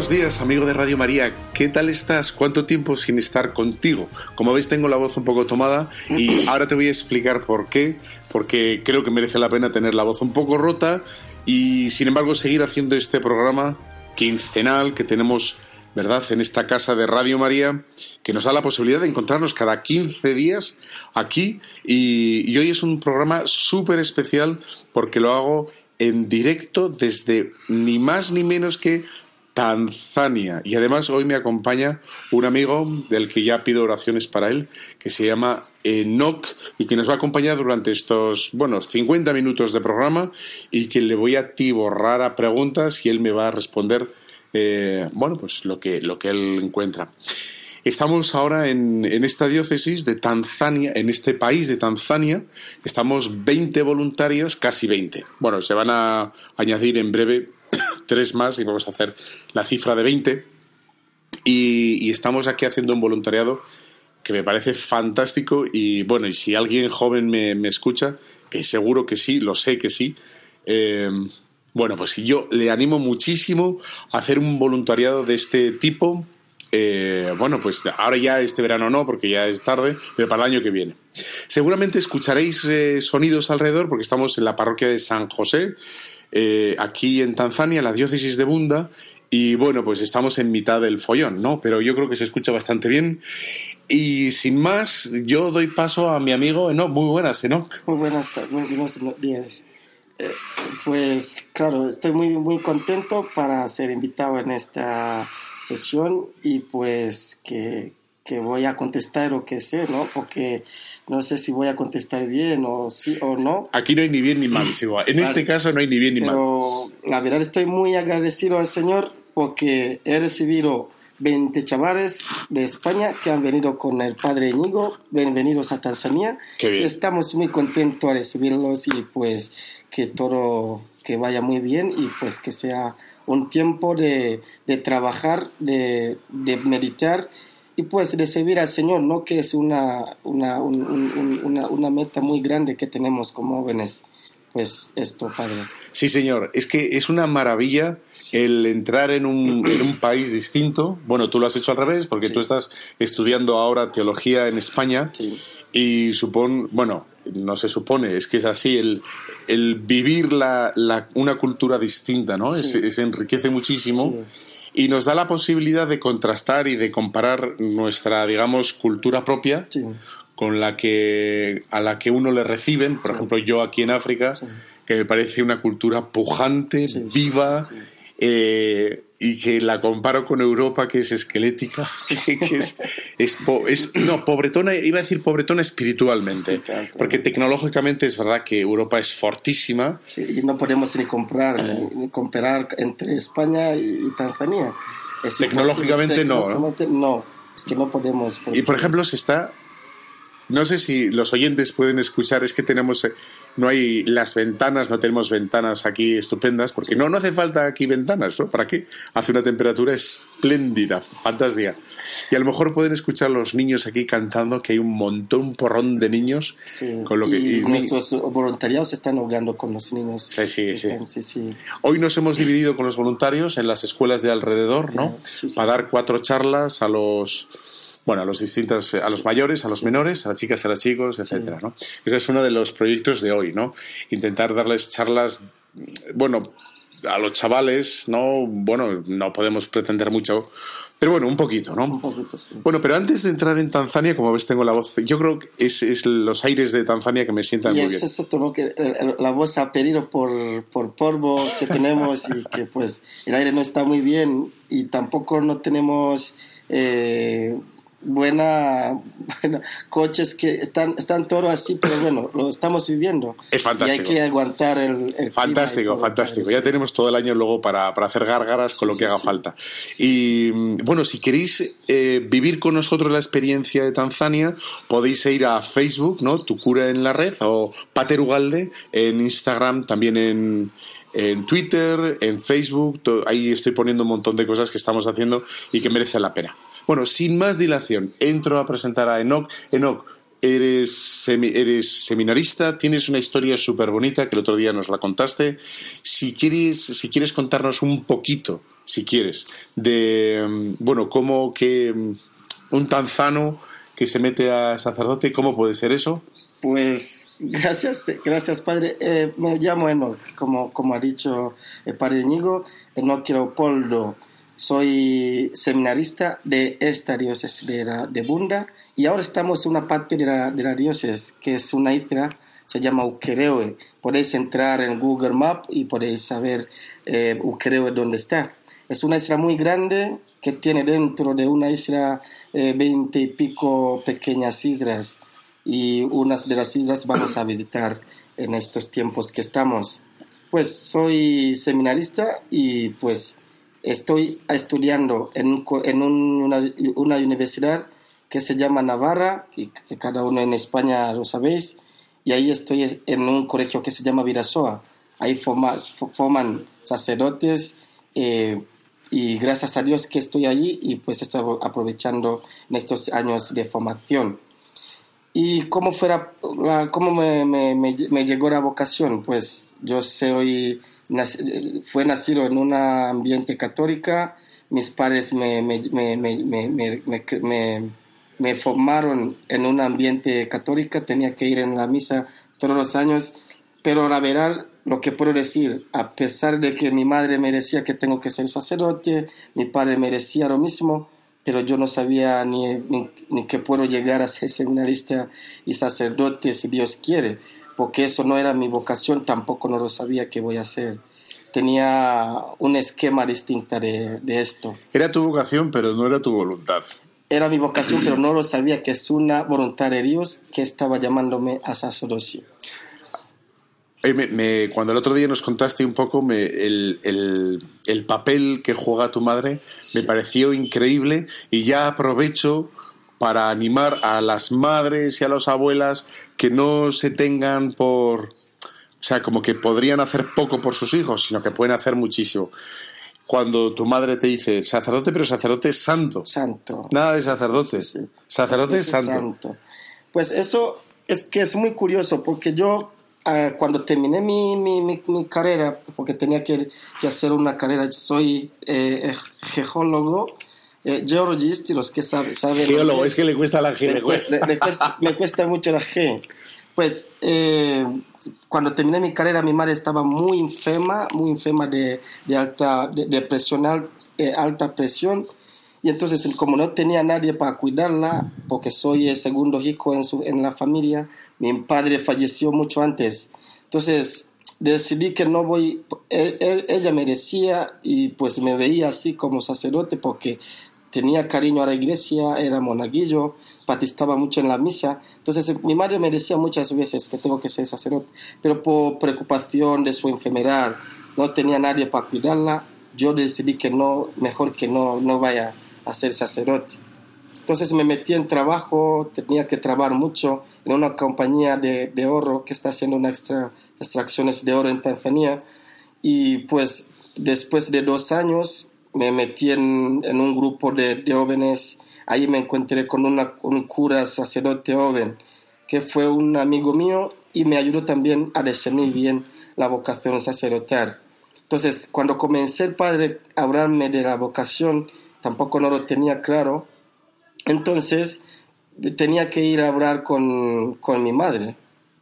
Buenos días, amigo de Radio María. ¿Qué tal estás? ¿Cuánto tiempo sin estar contigo? Como veis, tengo la voz un poco tomada y ahora te voy a explicar por qué. Porque creo que merece la pena tener la voz un poco rota y, sin embargo, seguir haciendo este programa quincenal que tenemos, ¿verdad?, en esta casa de Radio María, que nos da la posibilidad de encontrarnos cada 15 días aquí. Y, y hoy es un programa súper especial porque lo hago en directo desde ni más ni menos que Tanzania. Y además hoy me acompaña un amigo del que ya pido oraciones para él, que se llama Enoch y que nos va a acompañar durante estos, bueno, 50 minutos de programa y que le voy a tiborrar a preguntas y él me va a responder, eh, bueno, pues lo que, lo que él encuentra. Estamos ahora en, en, esta diócesis de Tanzania, en este país de Tanzania. Estamos 20 voluntarios, casi 20. Bueno, se van a añadir en breve tres más y vamos a hacer la cifra de 20. Y, estamos aquí haciendo un voluntariado que me parece fantástico. Y bueno, y si alguien joven me, me escucha, que seguro que sí, lo sé que sí. Eh, bueno, pues yo le animo muchísimo a hacer un voluntariado de este tipo eh, bueno, pues ahora ya este verano no, porque ya es tarde, pero para el año que viene. Seguramente escucharéis eh, sonidos alrededor, porque estamos en la parroquia de San José, eh, aquí en Tanzania, la diócesis de Bunda, y bueno, pues estamos en mitad del follón, ¿no? Pero yo creo que se escucha bastante bien. Y sin más, yo doy paso a mi amigo Enoch. Muy buenas, Enoch. Muy buenas, muy buenos días. Eh, pues claro, estoy muy, muy contento para ser invitado en esta sesión y pues que, que, voy a contestar o que sé, ¿no? Porque no sé si voy a contestar bien o sí o no. Aquí no hay ni bien ni mal, Chihuahua. En vale. este caso no hay ni bien ni Pero, mal. la verdad estoy muy agradecido al Señor porque he recibido 20 chavales de España que han venido con el padre Íñigo, bienvenidos a Tanzania. Qué bien. Estamos muy contentos de recibirlos y pues que todo que vaya muy bien y pues que sea un tiempo de, de trabajar, de, de, meditar y pues de servir al Señor, ¿no? Que es una, una, un, un, una, una meta muy grande que tenemos como jóvenes. Pues esto, Padre. Sí, señor. Es que es una maravilla el entrar en un, en un país distinto. Bueno, tú lo has hecho al revés porque sí. tú estás estudiando ahora teología en España sí. y supone, bueno, no se supone, es que es así, el, el vivir la, la, una cultura distinta, ¿no? Sí. Es, es, enriquece muchísimo. Y nos da la posibilidad de contrastar y de comparar nuestra, digamos, cultura propia con la que a la que uno le reciben, por sí. ejemplo yo aquí en África, sí. que me parece una cultura pujante, viva, eh, y que la comparo con Europa que es esquelética, que, que es, es, po, es, no pobretona, iba a decir pobretona espiritualmente, porque tecnológicamente es verdad que Europa es fortísima. y no podemos ni comprar ni, ni comparar entre España y, y Tanzania. Es tecnológicamente, no, tecnológicamente no, no. Es que no podemos. Porque... Y por ejemplo, se está no sé si los oyentes pueden escuchar, es que tenemos, no hay las ventanas, no tenemos ventanas aquí estupendas, porque no, no hace falta aquí ventanas, ¿no? ¿Para qué? Hace una temperatura espléndida, fantástica. Y a lo mejor pueden escuchar los niños aquí cantando, que hay un montón, un porrón de niños. Sí. Con lo que, y, y nuestros voluntariados están ahogando con los niños. Sí, sí, sí. sí, sí. Hoy nos hemos dividido con los voluntarios en las escuelas de alrededor, ¿no? Para dar cuatro charlas a los bueno, a los distintos, a los mayores, a los menores, a las chicas, a los chicos, etcétera. ¿no? Ese es uno de los proyectos de hoy, ¿no? Intentar darles charlas, bueno, a los chavales, ¿no? Bueno, no podemos pretender mucho, pero bueno, un poquito, ¿no? Un poquito, sí. Bueno, pero antes de entrar en Tanzania, como ves, tengo la voz. Yo creo que es, es los aires de Tanzania que me sientan y muy es bien. eso, ¿no? Que la voz ha pedido por, por polvo que tenemos y que, pues, el aire no está muy bien y tampoco no tenemos. Eh, buena, coches que están, están todo así, pero bueno, lo estamos viviendo. Es fantástico. Y hay que aguantar el, el Fantástico, fantástico. Ya tenemos todo el año luego para, para hacer gárgaras con lo que haga falta. Y bueno, si queréis eh, vivir con nosotros la experiencia de Tanzania, podéis ir a Facebook, ¿no? Tu cura en la red o Pater Ugalde en Instagram, también en en Twitter, en Facebook, ahí estoy poniendo un montón de cosas que estamos haciendo y que merecen la pena. Bueno, sin más dilación, entro a presentar a Enoch. Enoch, eres, eres seminarista, tienes una historia súper bonita que el otro día nos la contaste. Si quieres, si quieres contarnos un poquito, si quieres, de, mm, bueno, cómo que mm, un tanzano que se mete a sacerdote, ¿cómo puede ser eso? Pues gracias, gracias Padre. Eh, me llamo Enoch, como, como ha dicho el Padre Íñigo, Enoch Leopoldo. Soy seminarista de esta diócesis de, Bunda y ahora estamos en una parte de la, diócesis que es una isla, se llama Ukerewe. Podéis entrar en Google Maps y podéis saber eh, Ukerewe dónde está. Es una isla muy grande que tiene dentro de una isla eh, veinte y pico pequeñas islas y unas de las islas vamos a visitar en estos tiempos que estamos. Pues soy seminarista y pues estoy estudiando en, en una, una, universidad que se llama Navarra, que, cada uno en España lo sabéis, y ahí estoy en un colegio que se llama Virasoa. Ahí forman sacerdotes eh, y gracias a Dios que estoy allí y pues estoy aprovechando en estos años de formación. ¿Y cómo, fuera, cómo me, me, me, llegó la vocación? Pues yo soy, fue nacido en un ambiente católico, mis padres me, me, formaron en un ambiente católico, tenía que ir en la misa todos los años, pero la verdad, lo que puedo decir, a pesar de que mi madre me decía que tengo que ser sacerdote, mi padre me decía lo mismo, pero yo no sabía ni, ni, que puedo llegar a ser seminarista y sacerdote si Dios quiere, porque eso no era mi vocación, tampoco no lo sabía que voy a hacer. Tenía un esquema distinto de, de esto. Era tu vocación, pero no era tu voluntad. Era mi vocación, pero no lo sabía que es una voluntad de Dios que estaba llamándome a sacerdocio cuando el otro día nos contaste un poco el, papel que juega tu madre, me pareció increíble y ya aprovecho para animar a las madres y a las abuelas que no se tengan por... O sea, como que podrían hacer poco por sus hijos, sino que pueden hacer muchísimo. Cuando tu madre te dice sacerdote, pero sacerdote santo. Santo. Nada de sacerdote. Sacerdote, santo. Pues eso es que es muy curioso, porque yo Ah, cuando terminé mi, mi, mi, carrera, porque tenía que, que, hacer una carrera, soy eh, geólogo, eh, geologist, y los que saben... Geólogo, es que le cuesta la G. Me, cuesta, mucho la G. Pues eh, cuando terminé mi carrera, mi madre estaba muy enferma, muy enferma de, de alta de, presión, eh, alta presión. Y entonces, como no tenía nadie para cuidarla, porque soy el segundo hijo en, su, en la familia, mi padre falleció mucho antes. Entonces decidí que no voy, ella me decía y pues me veía así como sacerdote porque tenía cariño a la iglesia, era monaguillo, participaba mucho en la misa. Entonces mi madre me decía muchas veces que tengo que ser sacerdote, pero por preocupación de su enfermedad, no tenía nadie para cuidarla, yo decidí que no, mejor que no, no vaya a ser sacerdote. Entonces me metí en trabajo, tenía que trabajar mucho en una compañía de, de oro que está haciendo una extra, extracciones de oro en Tanzania. Y pues después de dos años me metí en, en un grupo de, de, jóvenes. Ahí me encontré con una, un cura sacerdote joven que fue un amigo mío y me ayudó también a discernir bien la vocación sacerdotal. Entonces, cuando comencé el padre a hablarme de la vocación, tampoco no lo tenía claro. Entonces, tenía que ir a hablar con, con mi madre.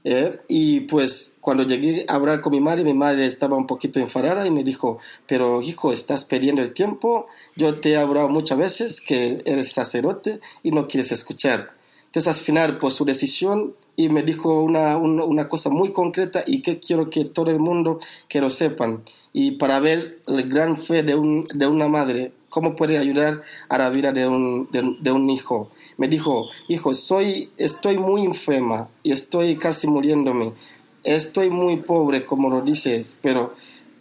¿Eh? Y pues cuando llegué a hablar con mi madre, mi madre estaba un poquito enfadada y me dijo, pero hijo, estás perdiendo el tiempo, yo te he hablado muchas veces que eres sacerdote y no quieres escuchar. Entonces al final, por su decisión, y me dijo una, una, cosa muy concreta y que quiero que todo el mundo que lo sepan. Y para ver la gran fe de, un, de una madre, cómo puede ayudar a la vida de un, de un hijo me dijo, hijo, soy, estoy muy enferma y estoy casi muriéndome. Estoy muy pobre, como lo dices, pero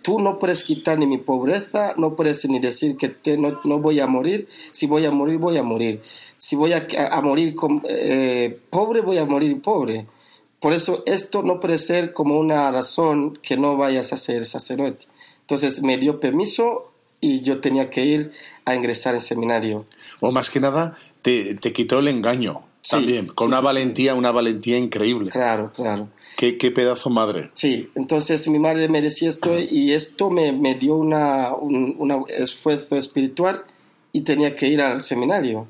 tú no puedes quitar ni mi pobreza, no puedes ni decir que te, no, no, voy a morir. Si voy a morir, voy a morir. Si voy a, morir eh, pobre, voy a morir pobre. Por eso esto no puede ser como una razón que no vayas a ser sacerdote. Entonces me dio permiso y yo tenía que ir a ingresar en seminario. O más que nada, te, te quitó el engaño sí, también, con sí, una sí, valentía, una valentía increíble. Claro, claro. Qué, qué, pedazo madre. Sí, entonces mi madre me decía esto y esto me, me dio una, un una esfuerzo espiritual y tenía que ir al seminario.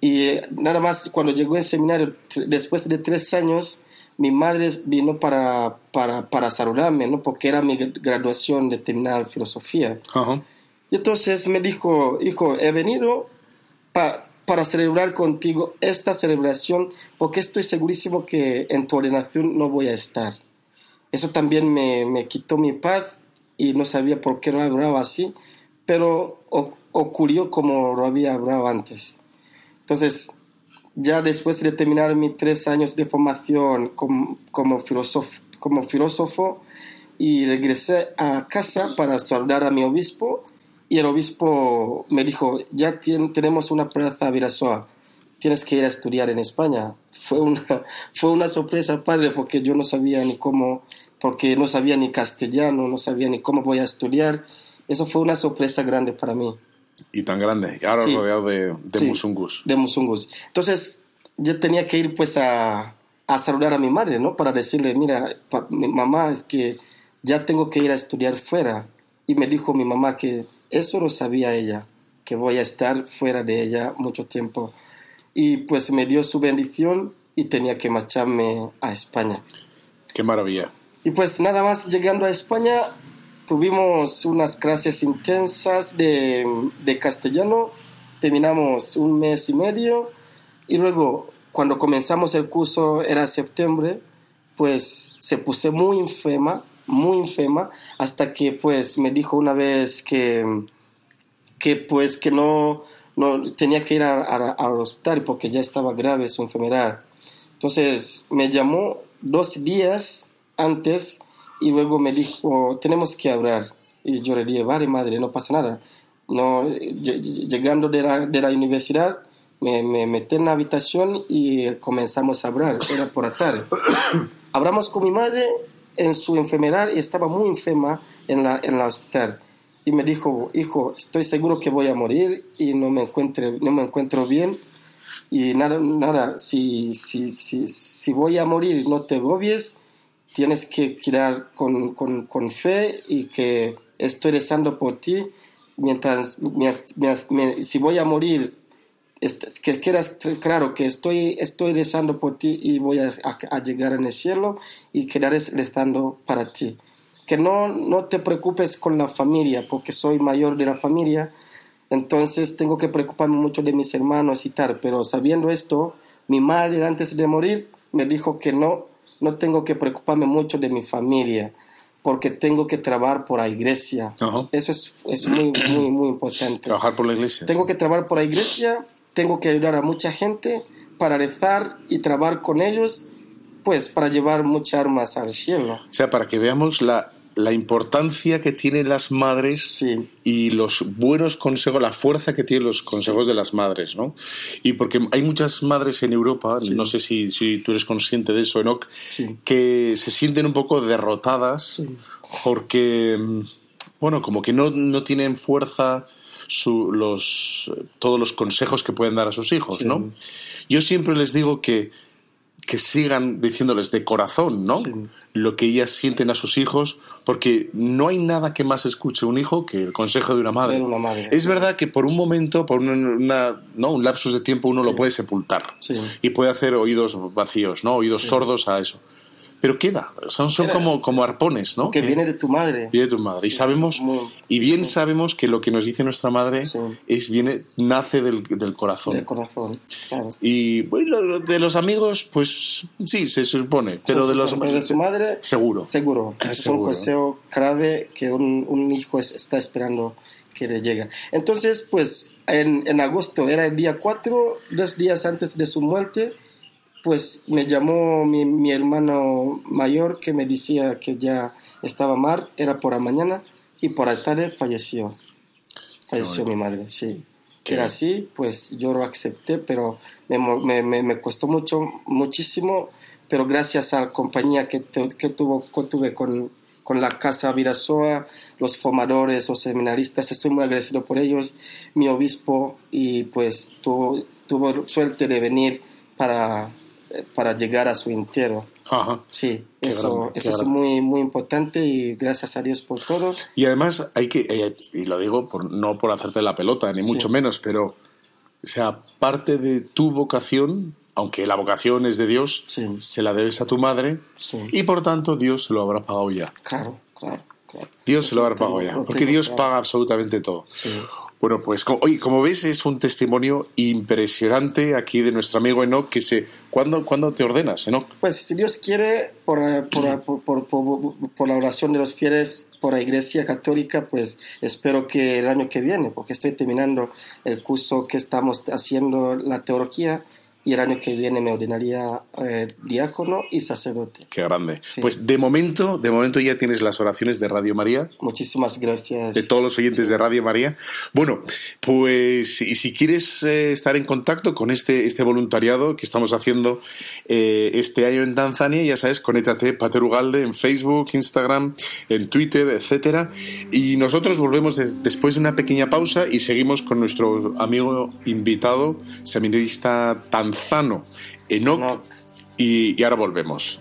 Y eh, nada más cuando llegó al seminario, después de tres años, mi madre vino para, para, para saludarme, ¿no? porque era mi graduación de terminar filosofía. Uh -huh. Y entonces me dijo, hijo, he venido pa, para celebrar contigo esta celebración porque estoy segurísimo que en tu ordenación no voy a estar. Eso también me, me quitó mi paz y no sabía por qué lo hablaba así, pero ocurrió como lo había hablado antes. Entonces, ya después de terminar mis tres años de formación como, como, filósofo, como filósofo y regresé a casa para saludar a mi obispo y el obispo me dijo, ya tiene, tenemos una plaza Virasoa, tienes que ir a estudiar en España. Fue una, fue una sorpresa, padre, porque yo no sabía ni cómo, porque no sabía ni castellano, no sabía ni cómo voy a estudiar. Eso fue una sorpresa grande para mí. Y tan grande, y ahora sí. rodeado de, de sí, musungus. De musungus. Entonces, yo tenía que ir pues a, a saludar a mi madre, ¿no? Para decirle, mira, pa, mi mamá, es que ya tengo que ir a estudiar fuera. Y me dijo mi mamá que eso lo sabía ella, que voy a estar fuera de ella mucho tiempo. Y pues me dio su bendición y tenía que marcharme a España. Qué maravilla. Y pues nada más llegando a España, tuvimos unas clases intensas de, de castellano, terminamos un mes y medio y luego cuando comenzamos el curso era septiembre, pues se puse muy enferma muy enferma hasta que pues me dijo una vez que, que pues que no, no tenía que ir al hospital porque ya estaba grave su enfermedad. Entonces me llamó dos días antes y luego me dijo, tenemos que hablar. Y yo le dije, vale madre, no pasa nada. No, llegando de la, de la universidad, me, me metí en la habitación y comenzamos a hablar, era por la tarde. Hablamos con mi madre en su enfermedad y estaba muy enferma en la, en la hospital. Y me dijo, hijo, estoy seguro que voy a morir y no me, encuentre, no me encuentro bien. Y nada, nada si, si, si, si voy a morir, no te agobies, tienes que quedar con, con, con fe y que estoy rezando por ti. Mientras, mientras, mientras, si voy a morir, que quieras claro que estoy, estoy rezando por ti y voy a, a, llegar en el cielo y quedaré rezando para ti. Que no, no te preocupes con la familia, porque soy mayor de la familia, entonces tengo que preocuparme mucho de mis hermanos y tal, pero sabiendo esto, mi madre antes de morir me dijo que no, no tengo que preocuparme mucho de mi familia, porque tengo que trabajar por la iglesia. Uh -huh. Eso es, es muy, muy, muy importante. Trabajar por la iglesia. Tengo que trabajar por la iglesia tengo que ayudar a mucha gente para rezar y trabajar con ellos, pues para llevar muchas armas al cielo. O sea, para que veamos la, la importancia que tienen las madres sí. y los buenos consejos, la fuerza que tienen los consejos sí. de las madres, ¿no? Y porque hay muchas madres en Europa, sí. no sé si, si, tú eres consciente de eso, Enoch, que se sienten un poco derrotadas porque, bueno, como que no, no tienen fuerza su, los, todos los consejos que pueden dar a sus hijos, sí. ¿no? Yo siempre les digo que, que sigan diciéndoles de corazón, ¿no? Sí. Lo que ellas sienten a sus hijos, porque no hay nada que más escuche un hijo que el consejo de una madre. De una madre. Es verdad que por un momento, por una, una ¿no? un lapsus de tiempo, uno sí. lo puede sepultar y puede hacer oídos vacíos, ¿no? Oídos sordos a eso pero queda, son, son como, como arpones, ¿no? Que viene de tu madre. Viene de tu madre. Sí, y sabemos, muy, y bien sí. sabemos que lo que nos dice nuestra madre sí. es viene, nace del, del, corazón. Del corazón, claro. Y bueno, de los amigos, pues sí, se supone, pero de los pero de su madre, seguro. Seguro. Es seguro. un consejo clave que un, un hijo es, está esperando que le llegue. Entonces, pues en, en agosto, era el día 4, dos días antes de su muerte, pues me llamó mi, mi hermano mayor que me decía que ya estaba mal, era por la mañana y por la tarde falleció. Falleció mi madre, sí. Qué Era así, pues yo lo acepté, pero me, me, me, me costó mucho, muchísimo, pero gracias a la compañía que, que, tuvo, que tuve con, con la Casa Virasoa, los formadores, los seminaristas, estoy muy agradecido por ellos, mi obispo, y pues tuvo, tuvo suerte de venir para, para llegar a su entierro. Ajá. Sí, Qué eso, grande, qué eso es grande. muy, muy importante y gracias a Dios por todo. Y además hay que, eh, y lo digo por, no por hacerte la pelota, ni mucho menos, pero, o sea, parte de tu vocación, aunque la vocación es de Dios, Sí. se la debes a tu madre Sí. y por tanto Dios se lo habrá pagado ya. Claro, claro, claro. Dios se lo habrá pagado ya, porque Dios paga absolutamente todo. Bueno, pues oye, como ves es un testimonio impresionante aquí de nuestro amigo Enoch que se... ¿Cuándo, ¿cuándo te ordenas, Enoch? Pues si Dios quiere, por, por- por- por la oración de los fieles, por la Iglesia Católica, pues espero que el año que viene, porque estoy terminando el curso que estamos haciendo, la teología, y el año que viene me ordenaría eh, diácono y sacerdote. Qué grande. Sí. Pues de momento, de momento ya tienes las oraciones de Radio María. Muchísimas gracias. de todos los oyentes de Radio María. Bueno, pues y si quieres eh, estar en contacto con este, este voluntariado que estamos haciendo eh, este año en Tanzania, ya sabes, conéctate Pater Ugalde en Facebook, Instagram, en Twitter, etcétera. Y nosotros volvemos de- después de una pequeña pausa y seguimos con nuestro amigo invitado, seminarista tanzano, Enoch, Enoch. Y, y ahora volvemos.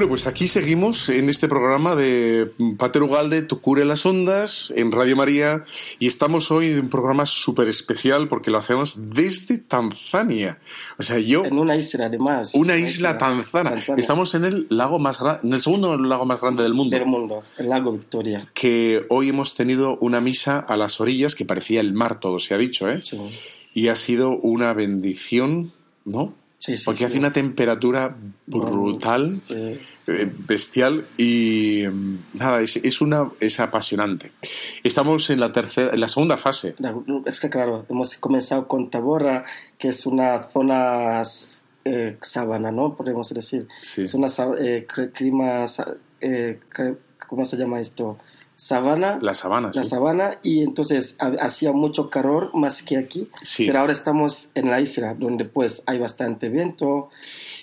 Bueno, pues aquí seguimos en este programa de Pater Ugalde, Tu cure las ondas, en Radio María, y estamos hoy en un programa súper especial porque lo hacemos desde Tanzania. O sea, yo... En una isla, además. Una isla tanzana. Estamos en el lago más grande, en el segundo lago más grande del mundo. Del mundo, el lago Victoria. Que hoy hemos tenido una misa a las orillas que parecía el mar, todo se ha dicho, ¿eh? Sí, Y ha sido una bendición, ¿no? Sí, sí. Porque sí. hace una temperatura brutal. Eh, bestial y mm, nada, es, es una es apasionante. Estamos en la tercera, en la segunda fase. Es que claro, hemos comenzado con Taborra, que es una zona eh, sabana, ¿no? Podemos decir. Es una eh, clima, eh, ¿cómo se llama esto? Sabana. La sabana, la sí. sabana y entonces ha- hacía mucho calor más que aquí, Sí. pero ahora estamos en la isla donde pues hay bastante viento,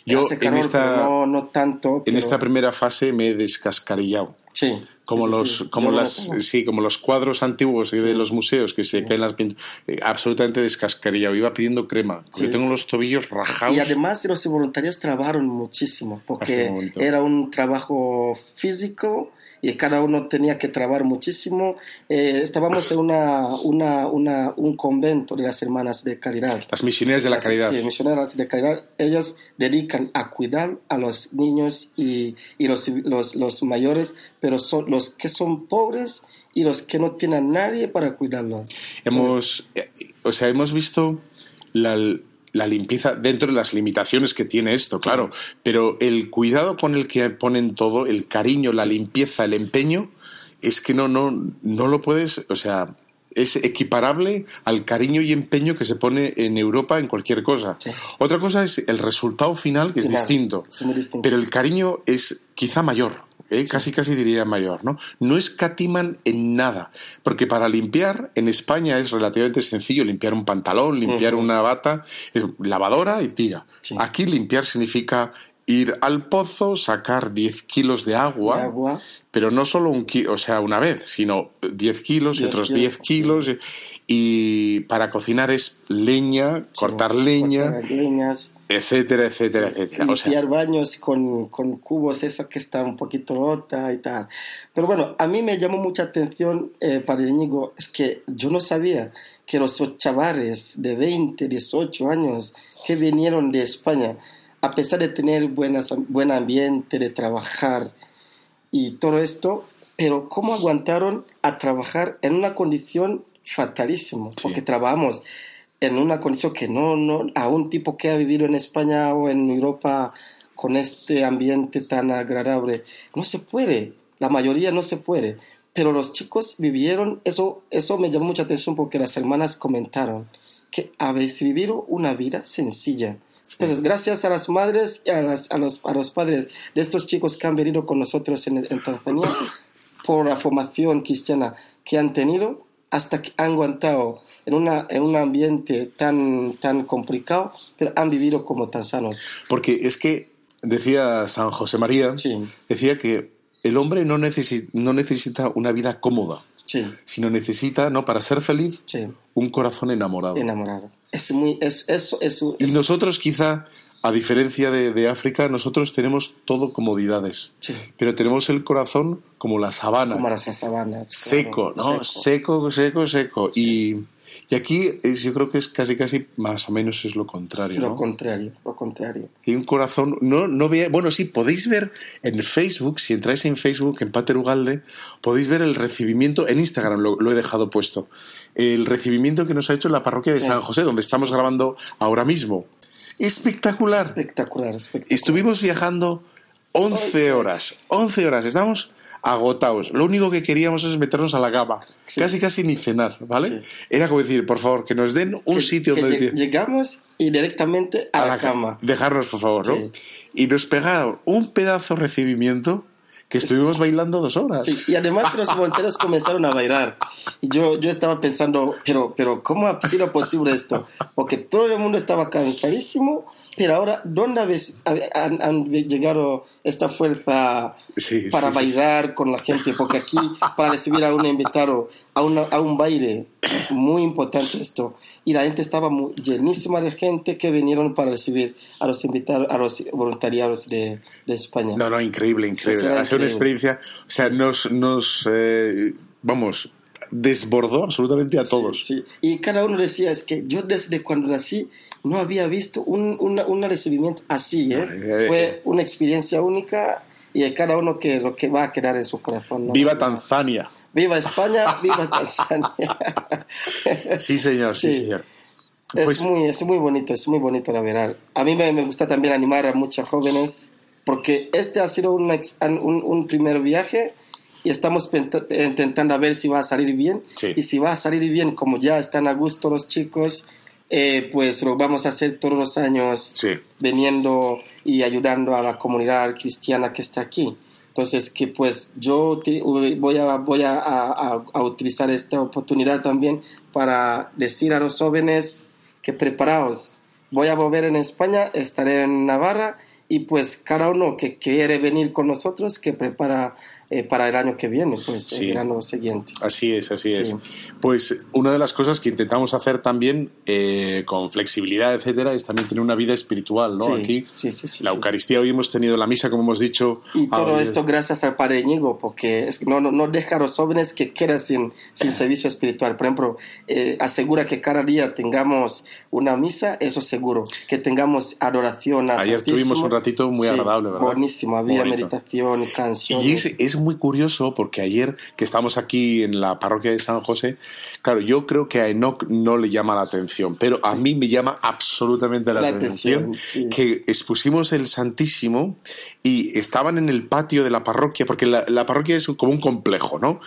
Yo hace en calor, esta- pero no, no tanto. En pero- esta primera fase me he descascarillado. sí, Como sí, los, sí. como Yo las, sí, como los cuadros antiguos de los museos que se caen las pinturas. absolutamente descascarillado. Iba pidiendo crema. Porque Sí. tengo los tobillos rajados. Y además los voluntarios trabajaron muchísimo porque era un trabajo físico y cada uno tenía que trabajar muchísimo. Eh, estábamos en una, una, una, un convento de las hermanas de caridad. Las misioneras de la Las- caridad. Sí, misioneras de caridad. Ellos dedican a cuidar a los niños y, y los, los, los mayores, pero son los que son pobres y los que no tienen nadie para cuidarlos. Hemos, eh, o sea, hemos visto la, la limpieza dentro de las limitaciones que tiene esto, claro, pero el cuidado con el que ponen todo, el cariño, la limpieza, el empeño, es que no, no, no lo puedes, o sea, es equiparable al cariño y empeño que se pone en Europa en cualquier cosa. Sí. Otra cosa es el resultado final, que es Final, distinto, es muy distinto. pero el cariño es quizá mayor. ¿eh? Casi, casi diría mayor, ¿no? No escatiman en nada, porque para limpiar en España es relativamente sencillo limpiar un pantalón, limpiar una bata, es lavadora y tira. Sí. Aquí limpiar significa ir al pozo, sacar 10 kilos de agua, De agua. pero no solo un kilo, o sea, una vez, sino 10 kilos y 10 otros kilos, 10 kilos. y- Y para cocinar es leña, cortar leña, cortar leñas. etcétera, etcétera, etcétera. O sea, limpiar baños con, con cubos, eso que está un poquito rota y tal. Pero bueno, a mí me llamó mucha atención, eh, Padre Íñigo, es que yo no sabía que los chavales de 20, 18 años que vinieron de España, a pesar de tener buenas, buen ambiente, de trabajar y todo esto, pero cómo aguantaron a trabajar en una condición fatalísima, Sí. porque trabajamos en una condición que no, no, a un tipo que ha vivido en España o en Europa con este ambiente tan agradable, no se puede, la mayoría no se puede, pero los chicos vivieron, eso, eso me llamó mucha atención porque las hermanas comentaron que habéis vivido una vida sencilla. Entonces, gracias a las madres y a, las- a los, a los padres de estos chicos que han venido con nosotros en, en Tanzania, por la formación cristiana que han tenido, hasta que han aguantado en, una, en un ambiente tan, tan complicado, pero han vivido como tan sanos. Porque es que decía San José María, Sí. decía que el hombre no, necesi- no necesita una vida cómoda, Sí, sino necesita, ¿no? Para ser feliz, sí, un corazón enamorado. enamorado. Es muy, es, eso, eso, Y es- nosotros quizá, a diferencia de, de África, nosotros tenemos todo comodidades, Sí. pero tenemos el corazón como la sabana, como las sabanas. seco, ¿no? Seco, seco, seco. Y, y aquí es- yo creo que es casi, casi más o menos es lo contrario, Lo ¿no? contrario, lo contrario. Y un corazón, no, no vea, bueno, sí, podéis ver en Facebook, si entráis en Facebook, en Pater Ugalde, podéis ver el recibimiento, en Instagram lo, lo he dejado puesto, el recibimiento que nos ha hecho la parroquia de Sí. San José, donde estamos grabando ahora mismo. Espectacular. Espectacular, espectacular. Estuvimos viajando 11 horas, 11 horas, estamos agotados. Lo único que queríamos es meternos a la cama, Sí. casi casi ni cenar, ¿vale? Sí. Era como decir, por favor, que nos den un Que- sitio que donde lleg- decir, Llegamos y directamente a, la, cama. Dejarnos, por favor, ¿no? Sí. Y nos pegaron un pedazo de recibimiento que estuvimos bailando dos horas. Sí, y además los voluntarios comenzaron a bailar. Y yo, yo estaba pensando, pero, pero ¿cómo ha sido posible esto? Porque todo el mundo estaba cansadísimo Pero ahora, ¿dónde habéis- han, han llegado esta fuerza Sí, para sí, sí. bailar con la gente? Porque aquí, para recibir a un invitado, a, una- a un baile, muy importante esto. Y la gente estaba muy- llenísima de gente que vinieron para recibir a los invitados, a los voluntariados de, de España. No, no, increíble, increíble. Ha sido una experiencia, o sea, nos, nos eh, vamos, desbordó absolutamente a todos. Sí, y cada uno decía, es que yo desde cuando nací no había visto un, una- un recibimiento así, ¿eh? Fue una experiencia única y a cada uno que lo que va a quedar en su corazón. ¿no? Viva Tanzania. ¡Viva España! ¡Viva Tanzania! Sí, señor, sí, Sí. señor. es, Pues- muy, es muy bonito, es muy bonito la verdad. A mí me, me gusta también animar a muchos jóvenes porque este ha sido una un, un primer viaje y estamos intentando a ver si va a salir bien. Sí. Y si va a salir bien, como ya están a gusto los chicos, eh, pues lo vamos a hacer todos los años Sí. viniendo y ayudando a la comunidad cristiana que está aquí. Entonces, que pues yo voy, a, voy a, a- a utilizar esta oportunidad también para decir a los jóvenes que preparaos. Voy a volver en España, estaré en Navarra y pues cada uno que quiere venir con nosotros, que prepara eh, para el año que viene, pues Sí. el verano siguiente. Así es, así es. Sí. Pues una de las cosas que intentamos hacer también eh, con flexibilidad, etcétera, es también tener una vida espiritual, ¿no? Sí, Aquí, sí, sí, sí, la. Eucaristía, hoy hemos tenido la misa, como hemos dicho. Y todo ahora- esto gracias al Padre Íñigo, porque es no, no, no deja a los jóvenes que quedan sin, sin servicio espiritual. Por ejemplo, eh, asegura que cada día tengamos una misa, eso seguro. Que tengamos adoración a Ayer Santísimo. tuvimos un ratito muy agradable, ¿verdad? Buenísimo, había Bonito. meditación, canciones. Y es, es muy curioso porque ayer que estamos aquí en la parroquia de San José, claro, yo creo que a Enoch no le llama la atención, pero a mí me llama absolutamente la, La atención, atención, sí. que expusimos el Santísimo y estaban en el patio de la parroquia, porque la, la parroquia es como un complejo, ¿no?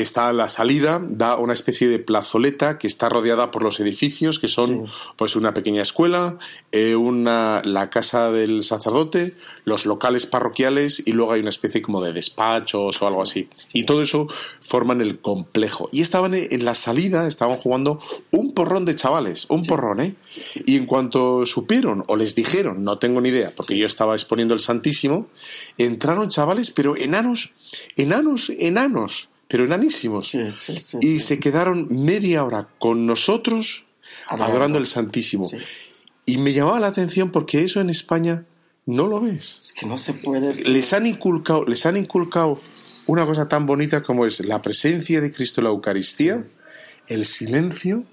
Está la salida, da una especie de plazoleta que está rodeada por los edificios, que son Sí. pues una pequeña escuela, eh, una, la casa del sacerdote, los locales parroquiales y luego hay una especie como de despachos o algo así. Y todo eso forman el complejo. Y estaban en la salida, estaban jugando un porrón de chavales, un porrón, ¿eh? Y en cuanto supieron o les dijeron, no tengo ni idea, porque yo estaba exponiendo el Santísimo, entraron chavales, pero enanos, enanos, enanos, pero enanísimos. Sí, sí, sí, y se quedaron media hora con nosotros Adorando. adorando el Santísimo. Y me llamaba la atención porque eso en España no lo ves. Es que no se puede. Les han inculcado, les han inculcado una cosa tan bonita como es la presencia de Cristo en la Eucaristía, el silencio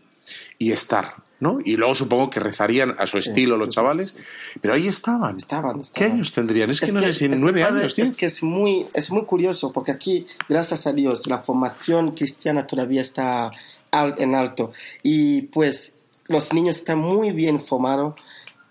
y estar, ¿no? Y luego supongo que rezarían a su estilo los sí, sí, chavales, pero ahí estaban. Estaban, ¿Qué estaban. años tendrían? Es que no sé si es nueve años, tío. Es que es muy, es muy curioso porque aquí, gracias a Dios, la formación cristiana todavía está en alto. Y pues los niños están muy bien formados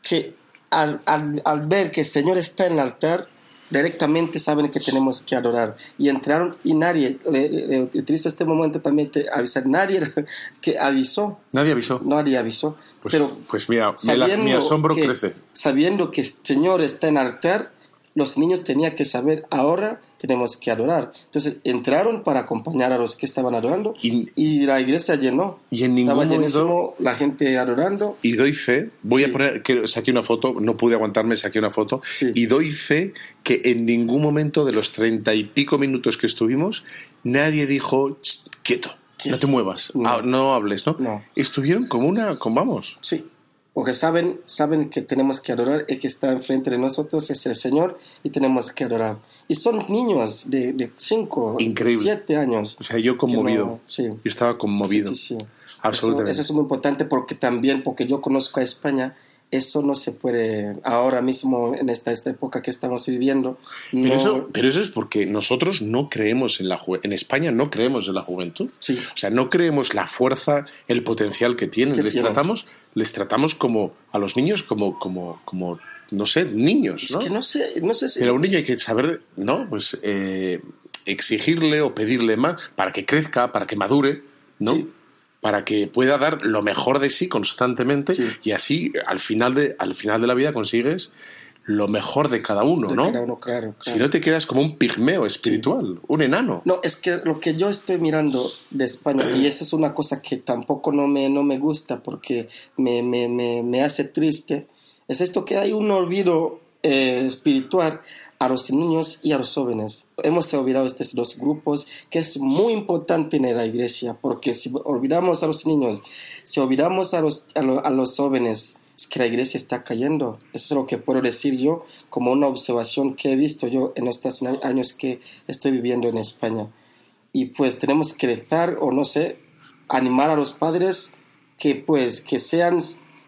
que al, al- al ver que el Señor está en el altar, directamente saben que tenemos que adorar. Y entraron y nadie, le, le- utilizo este momento también te avisar, nadie que avisó, Nadie avisó. nadie avisó. Pues, pero pues mira, mi asombro que- crece. Sabiendo que el Señor está en altar, los niños tenían que saber, ahora tenemos que adorar. Entonces entraron para acompañar a los que estaban adorando Y- y, la iglesia llenó. Y en ningún Estaba momento- la gente adorando. Y doy fe, voy Sí. a poner, que saqué una foto, no pude aguantarme, saqué una foto, Sí. y doy fe que en ningún momento de los treinta y pico minutos que estuvimos, nadie dijo, "Ch, quieto, Quieto. no te muevas, No. ah, no hables, ¿no? No. Estuvieron como una, como vamos. Sí, porque saben, saben que tenemos que adorar, el que está enfrente de nosotros es el Señor y tenemos que adorar. Y son niños de 5, Increíble. 7 años. O sea, yo conmovido, no- sí. yo estaba conmovido, Sí, sí. absolutamente. Eso, eso es muy importante porque también, porque yo conozco a España, eso no se puede ahora mismo en esta, esta época que estamos viviendo. Pero, eso, pero eso es porque nosotros no creemos en la juventud. En España no creemos en la juventud. Sí. O sea, no creemos la fuerza, el potencial que tienen. Les tienen. tratamos, les tratamos como a los niños como, como, como no sé, niños, es ¿no? que no sé, no sé si... Pero a un niño hay que saber, ¿no? Pues eh, exigirle o pedirle más para que crezca, para que madure, ¿no? Sí. Para que pueda dar lo mejor de sí constantemente Sí. y así al final de al final de la vida consigues lo mejor de cada uno, de ¿no? cada uno, claro, Si no te quedas como un pigmeo espiritual, un enano. No, es que lo que yo estoy mirando de España, y esa es una cosa que tampoco no me, no me gusta porque me, me, me, me hace triste, Es esto que hay un olvido eh, espiritual a los niños y a los jóvenes. Hemos olvidado estos dos grupos que es muy importante en la iglesia, porque si olvidamos a los niños, si olvidamos a los, a lo- a los jóvenes, es que la iglesia está cayendo. Eso es lo que puedo decir yo como una observación que he visto yo en estos años que estoy viviendo en España. Y pues tenemos que dejar, o no sé, animar a los padres que pues que sean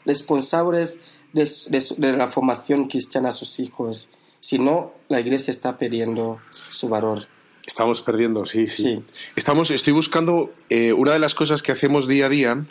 responsables de, de- de la formación cristiana a sus hijos. Si no, la iglesia está perdiendo su valor. Estamos perdiendo, sí, sí. Sí. Estamos, estoy buscando, eh, una de las cosas que hacemos día a día